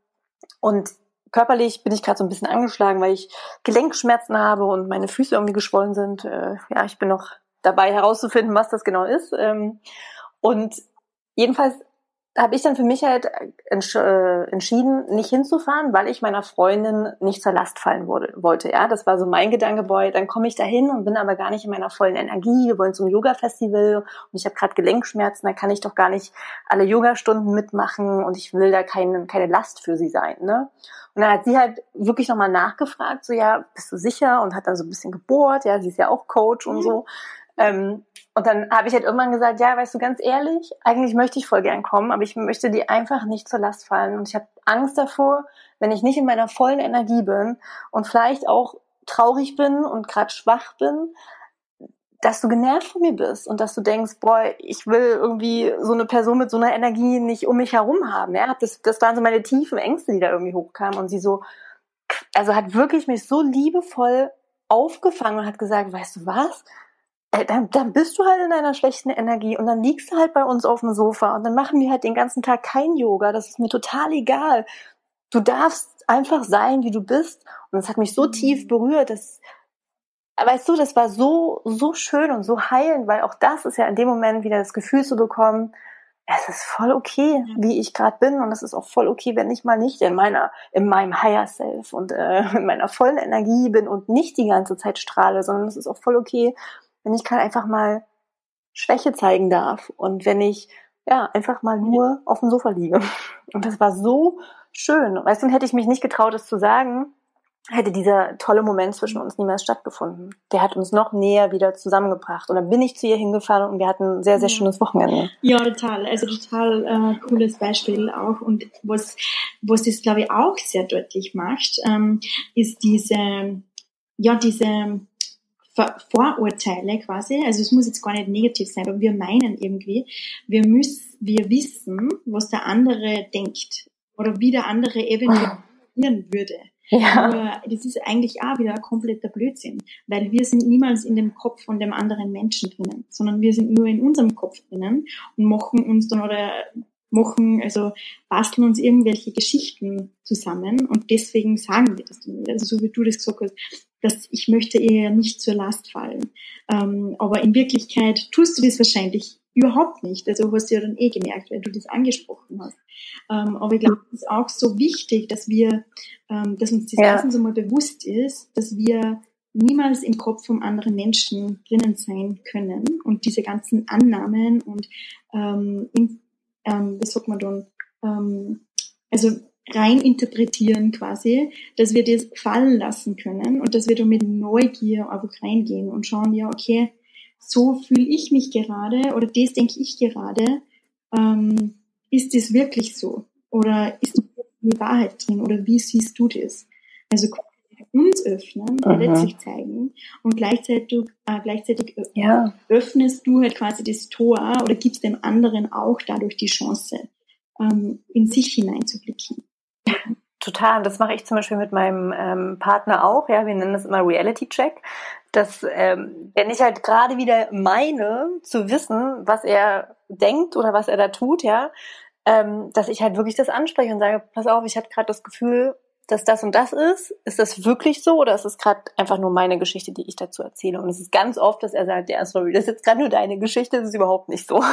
Und körperlich bin ich gerade so ein bisschen angeschlagen, weil ich Gelenkschmerzen habe und meine Füße irgendwie geschwollen sind. Äh, ja, ich bin noch dabei herauszufinden, was das genau ist. Ähm, und jedenfalls habe ich dann für mich halt äh, entschieden, nicht hinzufahren, weil ich meiner Freundin nicht zur Last fallen wurde, wollte. Ja, das war so mein Gedanke, boy, dann komme ich da hin und bin aber gar nicht in meiner vollen Energie. Wir wollen zum Yoga-Festival und ich habe gerade Gelenkschmerzen, da kann ich doch gar nicht alle Yogastunden mitmachen und ich will da keine, keine Last für sie sein. Ne? Und dann hat sie halt wirklich nochmal nachgefragt, so ja, bist du sicher? Und hat dann so ein bisschen gebohrt, ja, sie ist ja auch Coach und mhm. so. Ähm, und dann habe ich halt irgendwann gesagt, ja, weißt du, ganz ehrlich, eigentlich möchte ich voll gern kommen, aber ich möchte dir einfach nicht zur Last fallen. Und ich habe Angst davor, wenn ich nicht in meiner vollen Energie bin und vielleicht auch traurig bin und gerade schwach bin, dass du genervt von mir bist und dass du denkst, boah, ich will irgendwie so eine Person mit so einer Energie nicht um mich herum haben. Ja, das, das waren so meine tiefen Ängste, die da irgendwie hochkamen und sie so, also hat wirklich mich so liebevoll aufgefangen und hat gesagt, weißt du was? Äh, dann, dann bist du halt in einer schlechten Energie und dann liegst du halt bei uns auf dem Sofa und dann machen wir halt den ganzen Tag kein Yoga. Das ist mir total egal. Du darfst einfach sein, wie du bist. Und es hat mich so mhm. tief berührt, dass, weißt du, das war so, so schön und so heilend, weil auch das ist ja in dem Moment wieder das Gefühl zu bekommen, es ist voll okay, wie ich gerade bin und es ist auch voll okay, wenn ich mal nicht in meiner, in meinem Higher Self und äh, in meiner vollen Energie bin und nicht die ganze Zeit strahle, sondern es ist auch voll okay, wenn ich kann einfach mal Schwäche zeigen darf und wenn ich ja einfach mal nur auf dem Sofa liege. Und das war so schön. Weißt du, hätte ich mich nicht getraut, es zu sagen, hätte dieser tolle Moment zwischen uns niemals stattgefunden. Der hat uns noch näher wieder zusammengebracht. Und dann bin ich zu ihr hingefahren und wir hatten ein sehr, sehr schönes Wochenende. Ja, total. Also total äh, cooles Beispiel auch. Und was, was das, glaube ich, auch sehr deutlich macht, ähm, ist diese, ja, diese Vorurteile quasi, also es muss jetzt gar nicht negativ sein, aber wir meinen irgendwie, wir müssen, wir wissen, was der andere denkt oder wie der andere eventuell reagieren würde. Ja. Aber das ist eigentlich auch wieder ein kompletter Blödsinn, weil wir sind niemals in dem Kopf von dem anderen Menschen drinnen, sondern wir sind nur in unserem Kopf drinnen und machen uns dann oder machen, also basteln uns irgendwelche Geschichten zusammen und deswegen sagen wir das dann nicht. Also so wie du das gesagt hast, dass ich möchte eher nicht zur Last fallen. Ähm, aber in Wirklichkeit tust du das wahrscheinlich überhaupt nicht. Also hast du ja dann eh gemerkt, wenn du das angesprochen hast. Ähm, aber ich glaube, es ist auch so wichtig, dass wir, ähm, dass uns das ja. erstens einmal bewusst ist, dass wir niemals im Kopf von anderen Menschen drinnen sein können und diese ganzen Annahmen und ähm, in, ähm, wie sagt man dann, ähm, also rein interpretieren quasi, dass wir das fallen lassen können und dass wir da mit Neugier einfach reingehen und schauen, ja, okay, so fühle ich mich gerade oder das denke ich gerade, ähm, ist das wirklich so? Oder ist die Wahrheit drin? Oder wie siehst du das? Also uns öffnen, Aha. letztlich zeigen und gleichzeitig, äh, gleichzeitig ja. öffnest du halt quasi das Tor oder gibst dem anderen auch dadurch die Chance, ähm, in sich hineinzublicken. Total. Das mache ich zum Beispiel mit meinem ähm, Partner auch. Ja, wir nennen das immer Reality Check. Dass ähm, wenn ich halt gerade wieder meine zu wissen, was er denkt oder was er da tut, ja, ähm, dass ich halt wirklich das anspreche und sage, pass auf, ich hatte gerade das Gefühl, dass das und das ist. Ist das wirklich so oder ist es gerade einfach nur meine Geschichte, die ich dazu erzähle? Und es ist ganz oft, dass er sagt, ja, sorry, das ist jetzt gerade nur deine Geschichte, das ist überhaupt nicht so.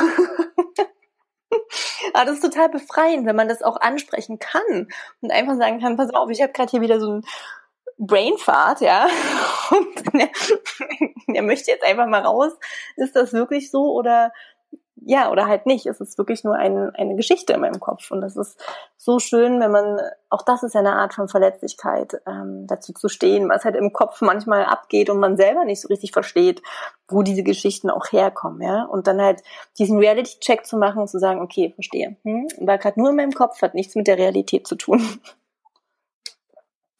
Aber das ist total befreiend, wenn man das auch ansprechen kann und einfach sagen kann, pass auf, ich habe gerade hier wieder so ein Brainfart, ja, und der, der möchte jetzt einfach mal raus. Ist das wirklich so oder ja, oder halt nicht. Es ist wirklich nur ein, eine Geschichte in meinem Kopf. Und das ist so schön, wenn man, auch das ist ja eine Art von Verletzlichkeit, ähm, dazu zu stehen, was halt im Kopf manchmal abgeht und man selber nicht so richtig versteht, wo diese Geschichten auch herkommen, ja. Und dann halt diesen Reality-Check zu machen und zu sagen, okay, verstehe. Hm, war gerade nur in meinem Kopf, hat nichts mit der Realität zu tun.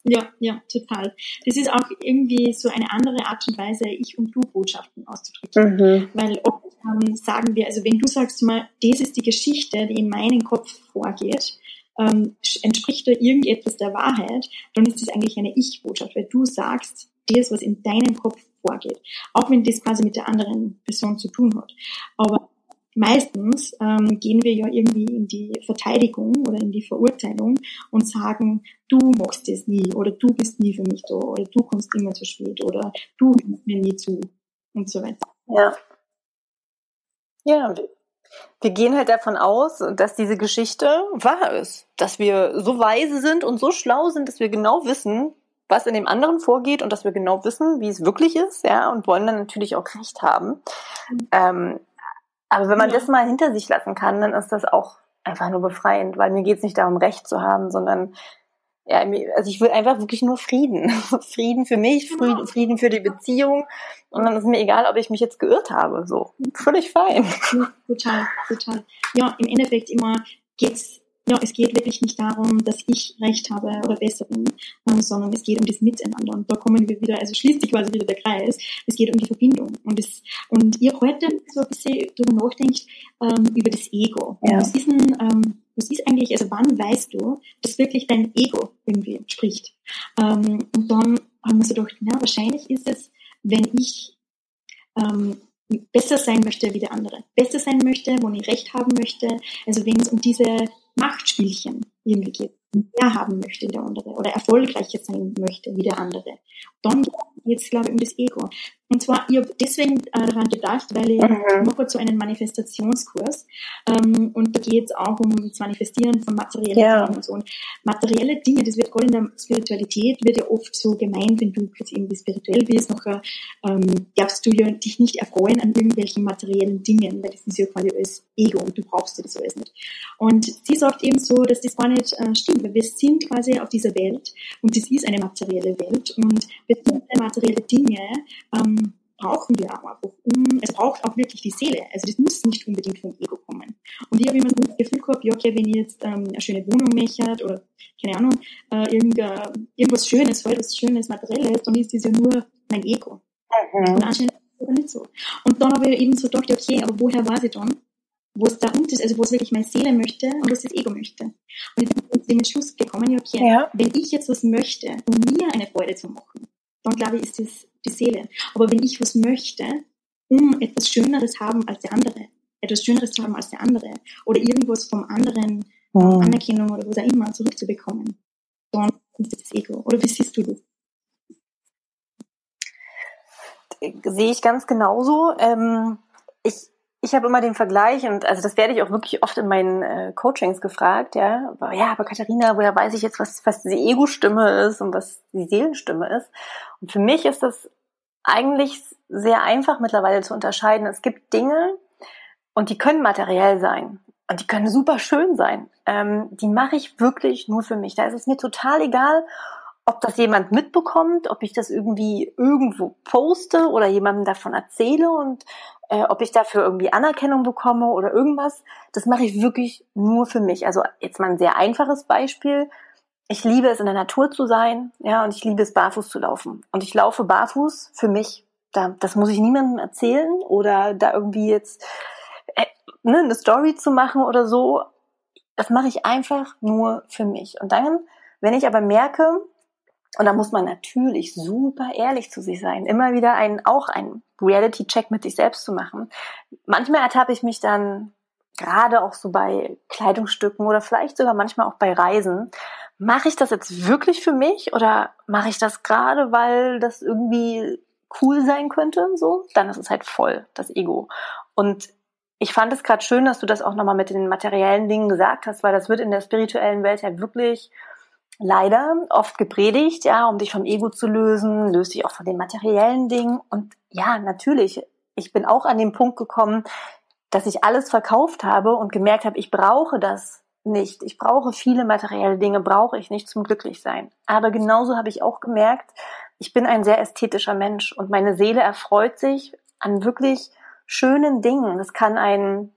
Ja, ja, total. Das ist auch irgendwie so eine andere Art und Weise, Ich- und Du-Botschaften auszudrücken. Mhm. Weil oft ähm, sagen wir, also wenn du sagst mal, das ist die Geschichte, die in meinem Kopf vorgeht, ähm, entspricht da irgendetwas der Wahrheit, dann ist das eigentlich eine Ich-Botschaft, weil du sagst, das, was in deinem Kopf vorgeht. Auch wenn das quasi mit der anderen Person zu tun hat. Aber meistens ähm, gehen wir ja irgendwie in die Verteidigung oder in die Verurteilung und sagen, du machst das nie oder du bist nie für mich da oder du kommst immer zu spät oder du hörst mir nie zu und so weiter. Ja. Ja, wir gehen halt davon aus, dass diese Geschichte wahr ist, dass wir so weise sind und so schlau sind, dass wir genau wissen, was in dem anderen vorgeht und dass wir genau wissen, wie es wirklich ist, ja, und wollen dann natürlich auch Recht haben. Mhm. Ähm, aber wenn man ja. das mal hinter sich lassen kann, dann ist das auch einfach nur befreiend, weil mir geht es nicht darum, Recht zu haben, sondern ja, also ich will einfach wirklich nur Frieden. Frieden für mich, Frieden, Frieden für die Beziehung. Und dann ist mir egal, ob ich mich jetzt geirrt habe. So, völlig fein. Ja, total, total. Ja, im Endeffekt immer geht's ja, es geht wirklich nicht darum, dass ich Recht habe oder besser bin, ähm, sondern es geht um das Miteinander. Und da kommen wir wieder, also schließt sich quasi wieder der Kreis. Es geht um die Verbindung. Und, es, und ihr heute so ein bisschen darüber nachdenkt, ähm, über das Ego. Ja. Was ist denn, ähm, was ist eigentlich, also wann weißt du, dass wirklich dein Ego irgendwie spricht? Ähm, und dann haben wir so gedacht, na, wahrscheinlich ist es, wenn ich ähm, besser sein möchte wie der andere, besser sein möchte, wo ich Recht haben möchte. Also wenn es um diese Machtspielchen irgendwie geht, mehr haben möchte wie der andere oder erfolgreicher sein möchte wie der andere, dann geht es, glaube ich, um das Ego. Und zwar, ich habe deswegen äh, daran gedacht, weil ich mhm. mache so einen Manifestationskurs ähm, und da geht es auch um das Manifestieren von materiellen ja. Dingen und so. Und materielle Dinge, das wird gerade in der Spiritualität, wird ja oft so gemeint, wenn du jetzt irgendwie spirituell bist, nachher ähm, darfst du ja dich nicht erfreuen an irgendwelchen materiellen Dingen, weil das ist ja quasi alles Ego und du brauchst das alles nicht. Und sie sagt eben so, dass das gar nicht äh, stimmt, wir sind quasi auf dieser Welt und das ist eine materielle Welt und bestimmte materielle Dinge ähm, brauchen wir auch einfach, um, es braucht auch wirklich die Seele. Also das muss nicht unbedingt vom Ego kommen. Und ich habe immer das Gefühl gehabt, ja, okay, wenn ich jetzt ähm, eine schöne Wohnung möchte oder keine Ahnung, äh, irgendwas Schönes, voll was Schönes, Materielles, dann ist das ja nur mein Ego. Mhm. Und anscheinend ist das aber nicht so. Und dann habe ich eben so gedacht, okay, aber woher weiß ich dann, wo es da ist, also wo es wirklich meine Seele möchte und was das Ego möchte. Und ich bin zu dem Entschluss gekommen, okay, ja. wenn ich jetzt was möchte, um mir eine Freude zu machen, dann glaube ich, ist das die Seele. Aber wenn ich was möchte, um etwas Schöneres haben als der andere, etwas Schöneres zu haben als der andere oder irgendwas vom anderen, mhm. Anerkennung oder was auch immer zurückzubekommen, dann ist das das Ego. Oder wie siehst du das? Sehe ich ganz genauso. Ähm, ich ich habe immer den Vergleich und also das werde ich auch wirklich oft in meinen äh, Coachings gefragt, ja. Aber, ja, aber Katharina, woher weiß ich jetzt, was, was diese Ego-Stimme ist und was die Seelenstimme ist? Und für mich ist das eigentlich sehr einfach mittlerweile zu unterscheiden. Es gibt Dinge und die können materiell sein und die können super schön sein. Ähm, die mache ich wirklich nur für mich. Da ist es mir total egal, ob das jemand mitbekommt, ob ich das irgendwie irgendwo poste oder jemandem davon erzähle und äh, ob ich dafür irgendwie Anerkennung bekomme oder irgendwas, das mache ich wirklich nur für mich. Also jetzt mal ein sehr einfaches Beispiel. Ich liebe es, in der Natur zu sein, ja, und ich liebe es, barfuß zu laufen. Und ich laufe barfuß für mich. Da, das muss ich niemandem erzählen oder da irgendwie jetzt äh, ne, eine Story zu machen oder so. Das mache ich einfach nur für mich. Und dann, wenn ich aber merke, und da muss man natürlich super ehrlich zu sich sein, immer wieder ein, auch ein Reality-Check mit sich selbst zu machen. Manchmal ertappe ich mich dann gerade auch so bei Kleidungsstücken oder vielleicht sogar manchmal auch bei Reisen, mache ich das jetzt wirklich für mich oder mache ich das gerade, weil das irgendwie cool sein könnte, so, dann ist es halt voll das Ego. Und ich fand es gerade schön, dass du das auch nochmal mit den materiellen Dingen gesagt hast, weil das wird in der spirituellen Welt ja wirklich leider oft gepredigt, ja, um dich vom Ego zu lösen, löst dich auch von den materiellen Dingen. Und ja, natürlich, ich bin auch an den Punkt gekommen, dass ich alles verkauft habe und gemerkt habe, ich brauche das nicht. Ich brauche viele materielle Dinge, brauche ich nicht zum Glücklichsein. Aber genauso habe ich auch gemerkt, ich bin ein sehr ästhetischer Mensch und meine Seele erfreut sich an wirklich schönen Dingen. Das kann ein,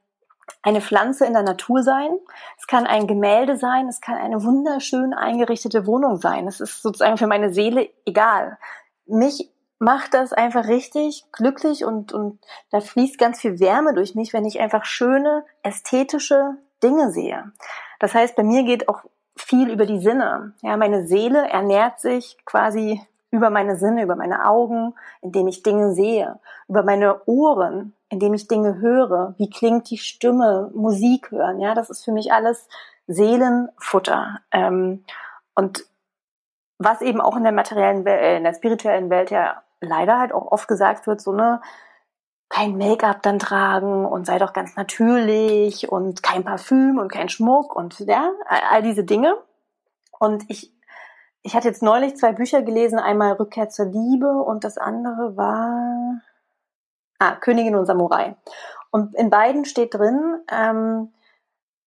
eine Pflanze in der Natur sein, es kann ein Gemälde sein, es kann eine wunderschön eingerichtete Wohnung sein. Es ist sozusagen für meine Seele egal. Mich macht das einfach richtig glücklich und, und da fließt ganz viel Wärme durch mich, wenn ich einfach schöne, ästhetische Dinge sehe. Das heißt, bei mir geht auch viel über die Sinne. Ja, meine Seele ernährt sich quasi über meine Sinne, über meine Augen, indem ich Dinge sehe, über meine Ohren, indem ich Dinge höre. Wie klingt die Stimme, Musik hören? Ja, das ist für mich alles Seelenfutter. Ähm, und was eben auch in der materiellen Welt, äh, in der spirituellen Welt ja leider halt auch oft gesagt wird, so ne, kein Make-up dann tragen und sei doch ganz natürlich und kein Parfüm und kein Schmuck und ja, all diese Dinge. Und ich ich hatte jetzt neulich zwei Bücher gelesen, einmal Rückkehr zur Liebe und das andere war ah, Königin und Samurai. Und in beiden steht drin, ähm,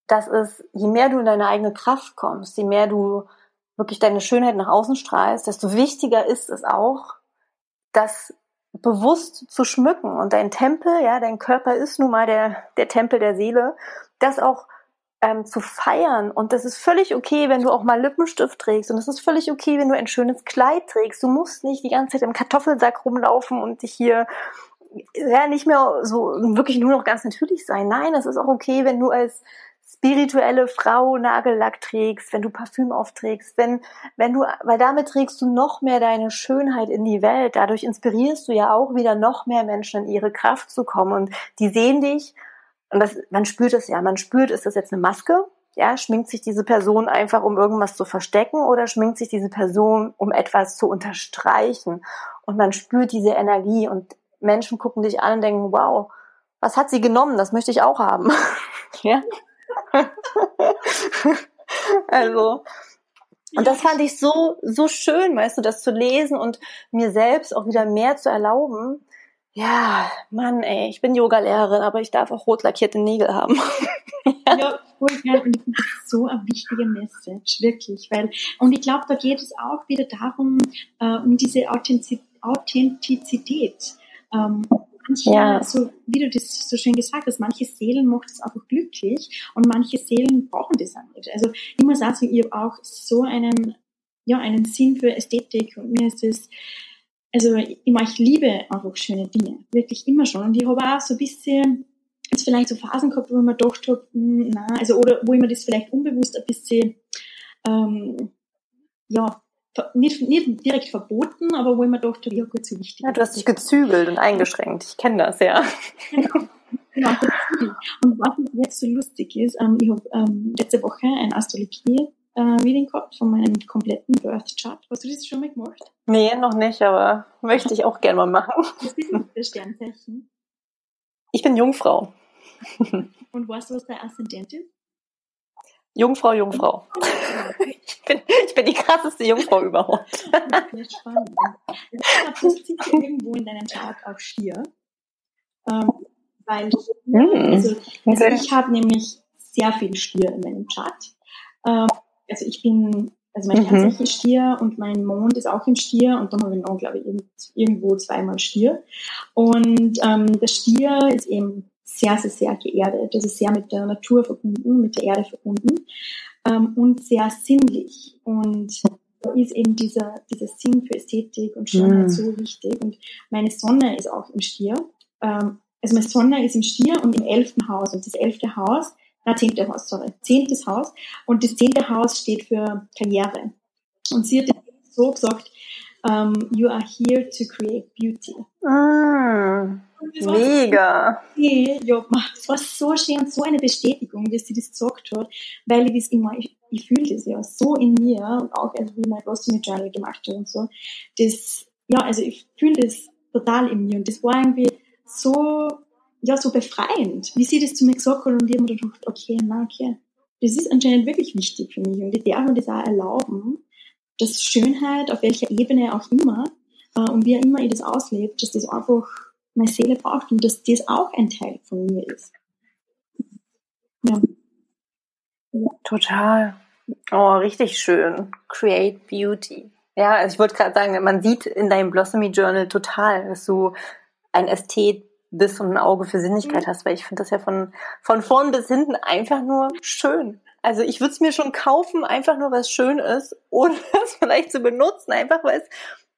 dass es, je mehr du in deine eigene Kraft kommst, je mehr du wirklich deine Schönheit nach außen strahlst, desto wichtiger ist es auch, das bewusst zu schmücken. Und dein Tempel, ja, dein Körper ist nun mal der, der Tempel der Seele, das auch ähm, zu feiern. Und das ist völlig okay, wenn du auch mal Lippenstift trägst. Und es ist völlig okay, wenn du ein schönes Kleid trägst. Du musst nicht die ganze Zeit im Kartoffelsack rumlaufen und dich hier ja nicht mehr so wirklich nur noch ganz natürlich sein. Nein, es ist auch okay, wenn du als spirituelle Frau Nagellack trägst, wenn du Parfüm aufträgst, wenn, wenn du, weil damit trägst du noch mehr deine Schönheit in die Welt. Dadurch inspirierst du ja auch wieder noch mehr Menschen in ihre Kraft zu kommen und die sehen dich und das, man spürt es ja, man spürt, ist das jetzt eine Maske? Ja, schminkt sich diese Person einfach, um irgendwas zu verstecken oder schminkt sich diese Person, um etwas zu unterstreichen? Und man spürt diese Energie und Menschen gucken dich an und denken, wow, was hat sie genommen? Das möchte ich auch haben. ja? also, und das fand ich so, so schön, weißt du, das zu lesen und mir selbst auch wieder mehr zu erlauben, ja, Mann, ey, ich bin Yoga-Lehrerin, aber ich darf auch rot lackierte Nägel haben. ja, voll geil. Und ich finde so eine wichtige Message, wirklich. Weil, und ich glaube, da geht es auch wieder darum, äh, um diese Authentizität. Ähm, manche, ja. so wie du das so schön gesagt hast, manche Seelen macht es einfach glücklich und manche Seelen brauchen das auch nicht. Also ich muss auch sagen, ich habe auch so einen, ja, einen Sinn für Ästhetik und mir ist es also ich, ich liebe einfach schöne Dinge, wirklich immer schon. Und ich habe auch so ein bisschen jetzt vielleicht so Phasen gehabt, wo ich mir gedacht habe, hm, na, also oder wo ich mir das vielleicht unbewusst ein bisschen ähm, ja, nicht, nicht direkt verboten, aber wo ich mir gedacht habe, ja gut, so wichtig. Ja, du hast dich gezügelt und eingeschränkt. Ich kenne das, ja. Genau. genau und was jetzt so lustig ist, ähm, ich habe ähm, letzte Woche ein Astrologie äh, gehabt von meinem kompletten Birth Chart. Hast du das schon mal gemacht? Nee, noch nicht, aber möchte ich auch gerne mal machen. Was ist das Sternzeichen? Ich bin Jungfrau. Und weißt du, was dein Aszendent ist? Jungfrau, Jungfrau. Ich bin, ich bin die krasseste Jungfrau überhaupt. Das ist spannend. Das sicher irgendwo in deinem Chart auch Stier. Ähm, weil hm. also, also ich habe nämlich sehr viel Stier in meinem Chart. Ähm, also ich bin, also mein Sternzeichen mhm. ist Stier und mein Mond ist auch im Stier und dann habe ich noch, glaube ich, irgendwo zweimal Stier. Und ähm, der Stier ist eben sehr, sehr, sehr geerdet. Das ist sehr mit der Natur verbunden, mit der Erde verbunden ähm, und sehr sinnlich. Und da ist eben dieser, dieser Sinn für Ästhetik und Schönheit mhm. so wichtig. Und meine Sonne ist auch im Stier. Ähm, also meine Sonne ist im Stier und im elften Haus. Und das elfte Haus na, zehnte Haus, sorry, zehntes Haus. Und das zehnte Haus steht für Karriere. Und sie hat so gesagt, um, you are here to create beauty. Mm, mega. Ja, das war so schön so eine Bestätigung, dass sie das gesagt hat, weil ich das immer, ich, ich fühle das ja so in mir und auch also wie mein Blossom Journal gemacht habe und so. Das, ja, also ich fühle das total in mir und das war irgendwie so, ja, so befreiend, wie sie das zu mir gesagt hat und ich habe mir gedacht, okay, na, okay, das ist anscheinend wirklich wichtig für mich und ich darf mir das auch erlauben, dass Schönheit auf welcher Ebene auch immer äh, und wie immer ich das auslebt, dass das einfach meine Seele braucht und dass das auch ein Teil von mir ist. Ja. ja. Total. Oh, richtig schön. Create Beauty. Ja, also ich wollte gerade sagen, man sieht in deinem Blossomy Journal total, dass du ein Ästhet bist und ein Auge für Sinnlichkeit mhm. hast, weil ich finde das ja von, von vorn bis hinten einfach nur schön. Also ich würde es mir schon kaufen, einfach nur, was schön ist, ohne es vielleicht zu benutzen, einfach weil es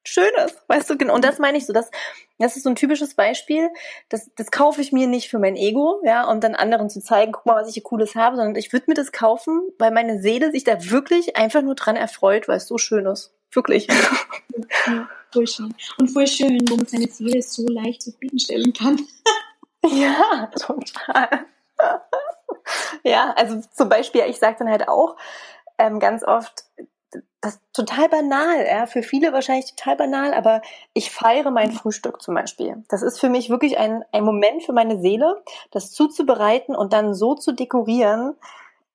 schön ist, weißt du, genau. Und das meine ich so, das, das ist so ein typisches Beispiel, das, das kaufe ich mir nicht für mein Ego, ja, um dann anderen zu zeigen, guck mal, was ich hier Cooles habe, sondern ich würde mir das kaufen, weil meine Seele sich da wirklich einfach nur dran erfreut, weil es so schön ist. Wirklich. Ja, voll schön. Und voll schön, wo man seine Seele so leicht zufriedenstellen kann. ja, total. ja, also zum Beispiel, ich sage dann halt auch ähm, ganz oft, das ist total banal, ja, für viele wahrscheinlich total banal, aber ich feiere mein Frühstück zum Beispiel. Das ist für mich wirklich ein, ein Moment für meine Seele, das zuzubereiten und dann so zu dekorieren,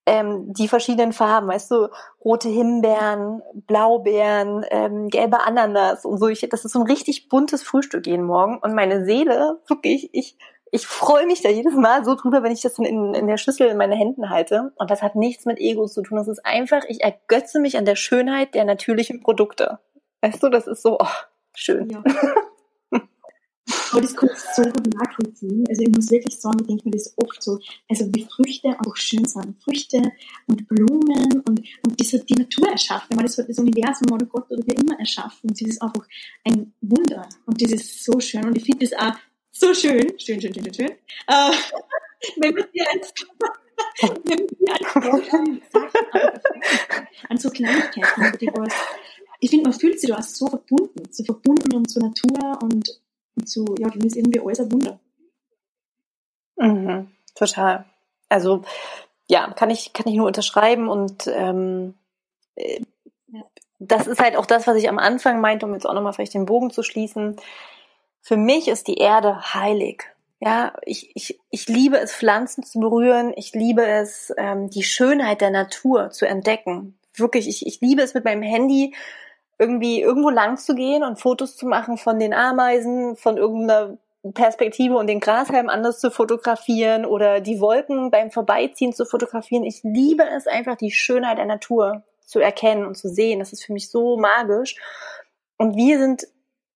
ähm, die verschiedenen Farben, weißt du, rote Himbeeren, Blaubeeren, ähm, gelbe Ananas und so. Ich, das ist so ein richtig buntes Frühstück jeden Morgen und meine Seele, wirklich, ich ich freue mich da jedes Mal so drüber, wenn ich das dann in, in der Schüssel in meine Händen halte. Und das hat nichts mit Ego zu tun. Das ist einfach, ich ergötze mich an der Schönheit der natürlichen Produkte. Weißt du, das ist so, oh, schön. Ja. Aber das kann ich so gut nachvollziehen. Also ich muss wirklich sagen, ich denke mir das oft so, also wie Früchte auch schön sind. Früchte und Blumen und, und das hat die Natur erschaffen. Man, das hat das Universum oder Gott oder wie immer erschaffen. Und das ist einfach ein Wunder. Und das ist so schön. Und ich finde das auch so schön, schön, schön, schön, schön. Äh, wenn wir dir als, wenn wir an so Kleinigkeiten, die was, ich finde, man fühlt sich da so verbunden, so verbunden und zur Natur und, und zu, ja, dann ist irgendwie alles ein Wunder. Mhm, total. Also, ja, kann ich, kann ich nur unterschreiben und ähm, äh, das ist halt auch das, was ich am Anfang meinte, um jetzt auch nochmal vielleicht den Bogen zu schließen für mich ist die Erde heilig. Ja, ich, ich, ich liebe es, Pflanzen zu berühren. Ich liebe es, ähm, die Schönheit der Natur zu entdecken. Wirklich, ich, ich liebe es mit meinem Handy irgendwie irgendwo lang zu gehen und Fotos zu machen von den Ameisen, von irgendeiner Perspektive und den Grashalm anders zu fotografieren oder die Wolken beim Vorbeiziehen zu fotografieren. Ich liebe es einfach, die Schönheit der Natur zu erkennen und zu sehen. Das ist für mich so magisch. Und wir sind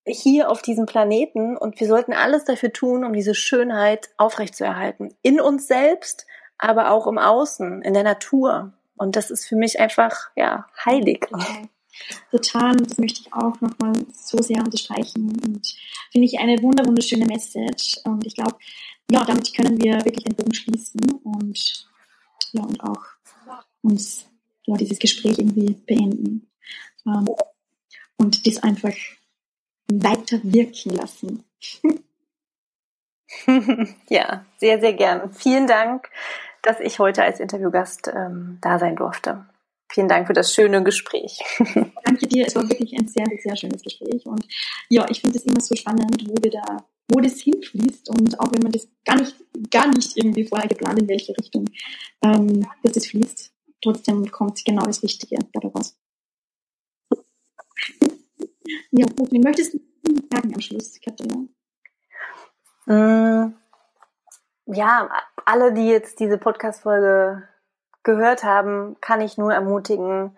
hier auf diesem Planeten und wir sollten alles dafür tun, um diese Schönheit aufrechtzuerhalten. In uns selbst, aber auch im Außen, in der Natur. Und das ist für mich einfach, ja, heilig. Okay. Total, das möchte ich auch nochmal so sehr unterstreichen und finde ich eine wunder wunderschöne Message und ich glaube, ja, damit können wir wirklich den Bogen schließen und ja, und auch uns ja, dieses Gespräch irgendwie beenden ähm, und das einfach weiter wirken lassen. ja, sehr, sehr gern. Vielen Dank, dass ich heute als Interviewgast ähm, da sein durfte. Vielen Dank für das schöne Gespräch. Danke dir. Es war wirklich ein sehr, sehr schönes Gespräch. Und ja, ich finde es immer so spannend, wo wir da, wo das hinfließt und auch wenn man das gar nicht, gar nicht irgendwie vorher geplant, in welche Richtung ähm, dass das fließt, trotzdem kommt genau das Richtige dabei raus. Ja, Putin, möchtest du sagen am Schluss, Katharina? Mm, ja, alle, die jetzt diese Podcast-Folge gehört haben, kann ich nur ermutigen,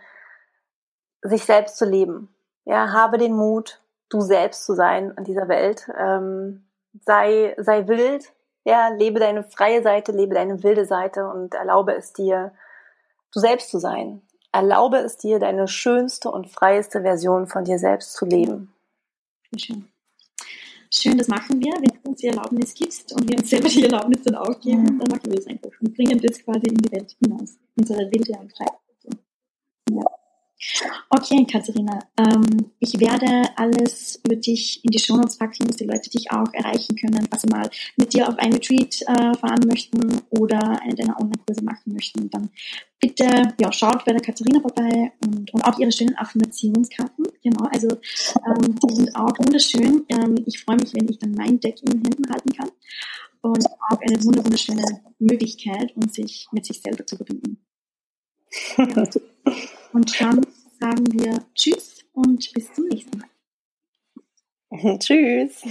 sich selbst zu leben. Ja, habe den Mut, du selbst zu sein in dieser Welt. Ähm, sei, sei wild, ja, lebe deine freie Seite, lebe deine wilde Seite und erlaube es dir, du selbst zu sein. Erlaube es dir, deine schönste und freieste Version von dir selbst zu leben. Schön. Schön, das machen wir. Wenn du uns die Erlaubnis gibst und wir uns selber die Erlaubnis dann auch geben, mhm. dann machen wir das einfach und bringen das quasi in die Welt hinaus. Unsere wilde freie. Ja. Okay, Katharina, ähm, ich werde alles über dich in die Shownotes packen, dass die Leute dich auch erreichen können, was sie mal mit dir auf einen Retreat äh, fahren möchten oder eine deiner Online-Kurse machen möchten. Dann bitte ja, schaut bei der Katharina vorbei und, und auch ihre schönen Affirmationskarten. Genau, also ähm, die sind auch wunderschön. Ähm, ich freue mich, wenn ich dann mein Deck in den Händen halten kann. Und auch eine wunderschöne Möglichkeit, um sich mit sich selber zu verbinden. Und dann sagen wir Tschüss und bis zum nächsten Mal. Tschüss.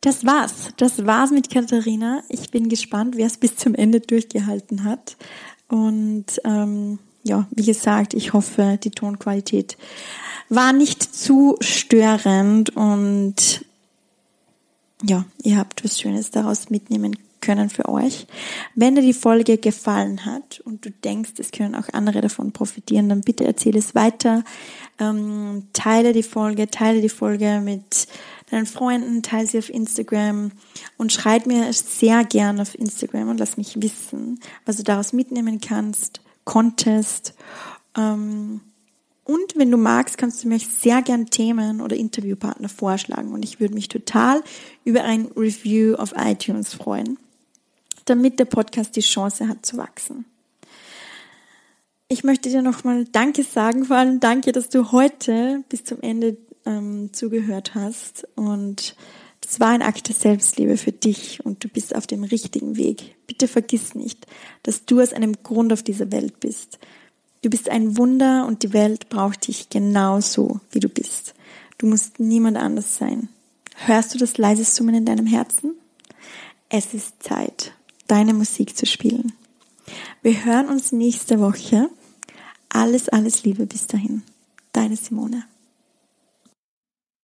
Das war's. Das war's mit Katharina. Ich bin gespannt, wer es bis zum Ende durchgehalten hat. Und ähm, ja, wie gesagt, ich hoffe, die Tonqualität war nicht zu störend und ja, ihr habt was Schönes daraus mitnehmen können für euch. Wenn dir die Folge gefallen hat und du denkst, es können auch andere davon profitieren, dann bitte erzähle es weiter. Ähm, teile die Folge, teile die Folge mit deinen Freunden, teile sie auf Instagram und schreib mir sehr gern auf Instagram und lass mich wissen, was du daraus mitnehmen kannst, konntest. Ähm, und wenn du magst, kannst du mir sehr gern Themen oder Interviewpartner vorschlagen. Und ich würde mich total über ein Review auf iTunes freuen damit der Podcast die Chance hat zu wachsen. Ich möchte dir nochmal Danke sagen, vor allem danke, dass du heute bis zum Ende ähm, zugehört hast. Und das war ein Akt der Selbstliebe für dich und du bist auf dem richtigen Weg. Bitte vergiss nicht, dass du aus einem Grund auf dieser Welt bist. Du bist ein Wunder und die Welt braucht dich genauso, wie du bist. Du musst niemand anders sein. Hörst du das leise Summen in deinem Herzen? Es ist Zeit deine Musik zu spielen. Wir hören uns nächste Woche. Alles, alles Liebe bis dahin. Deine Simone.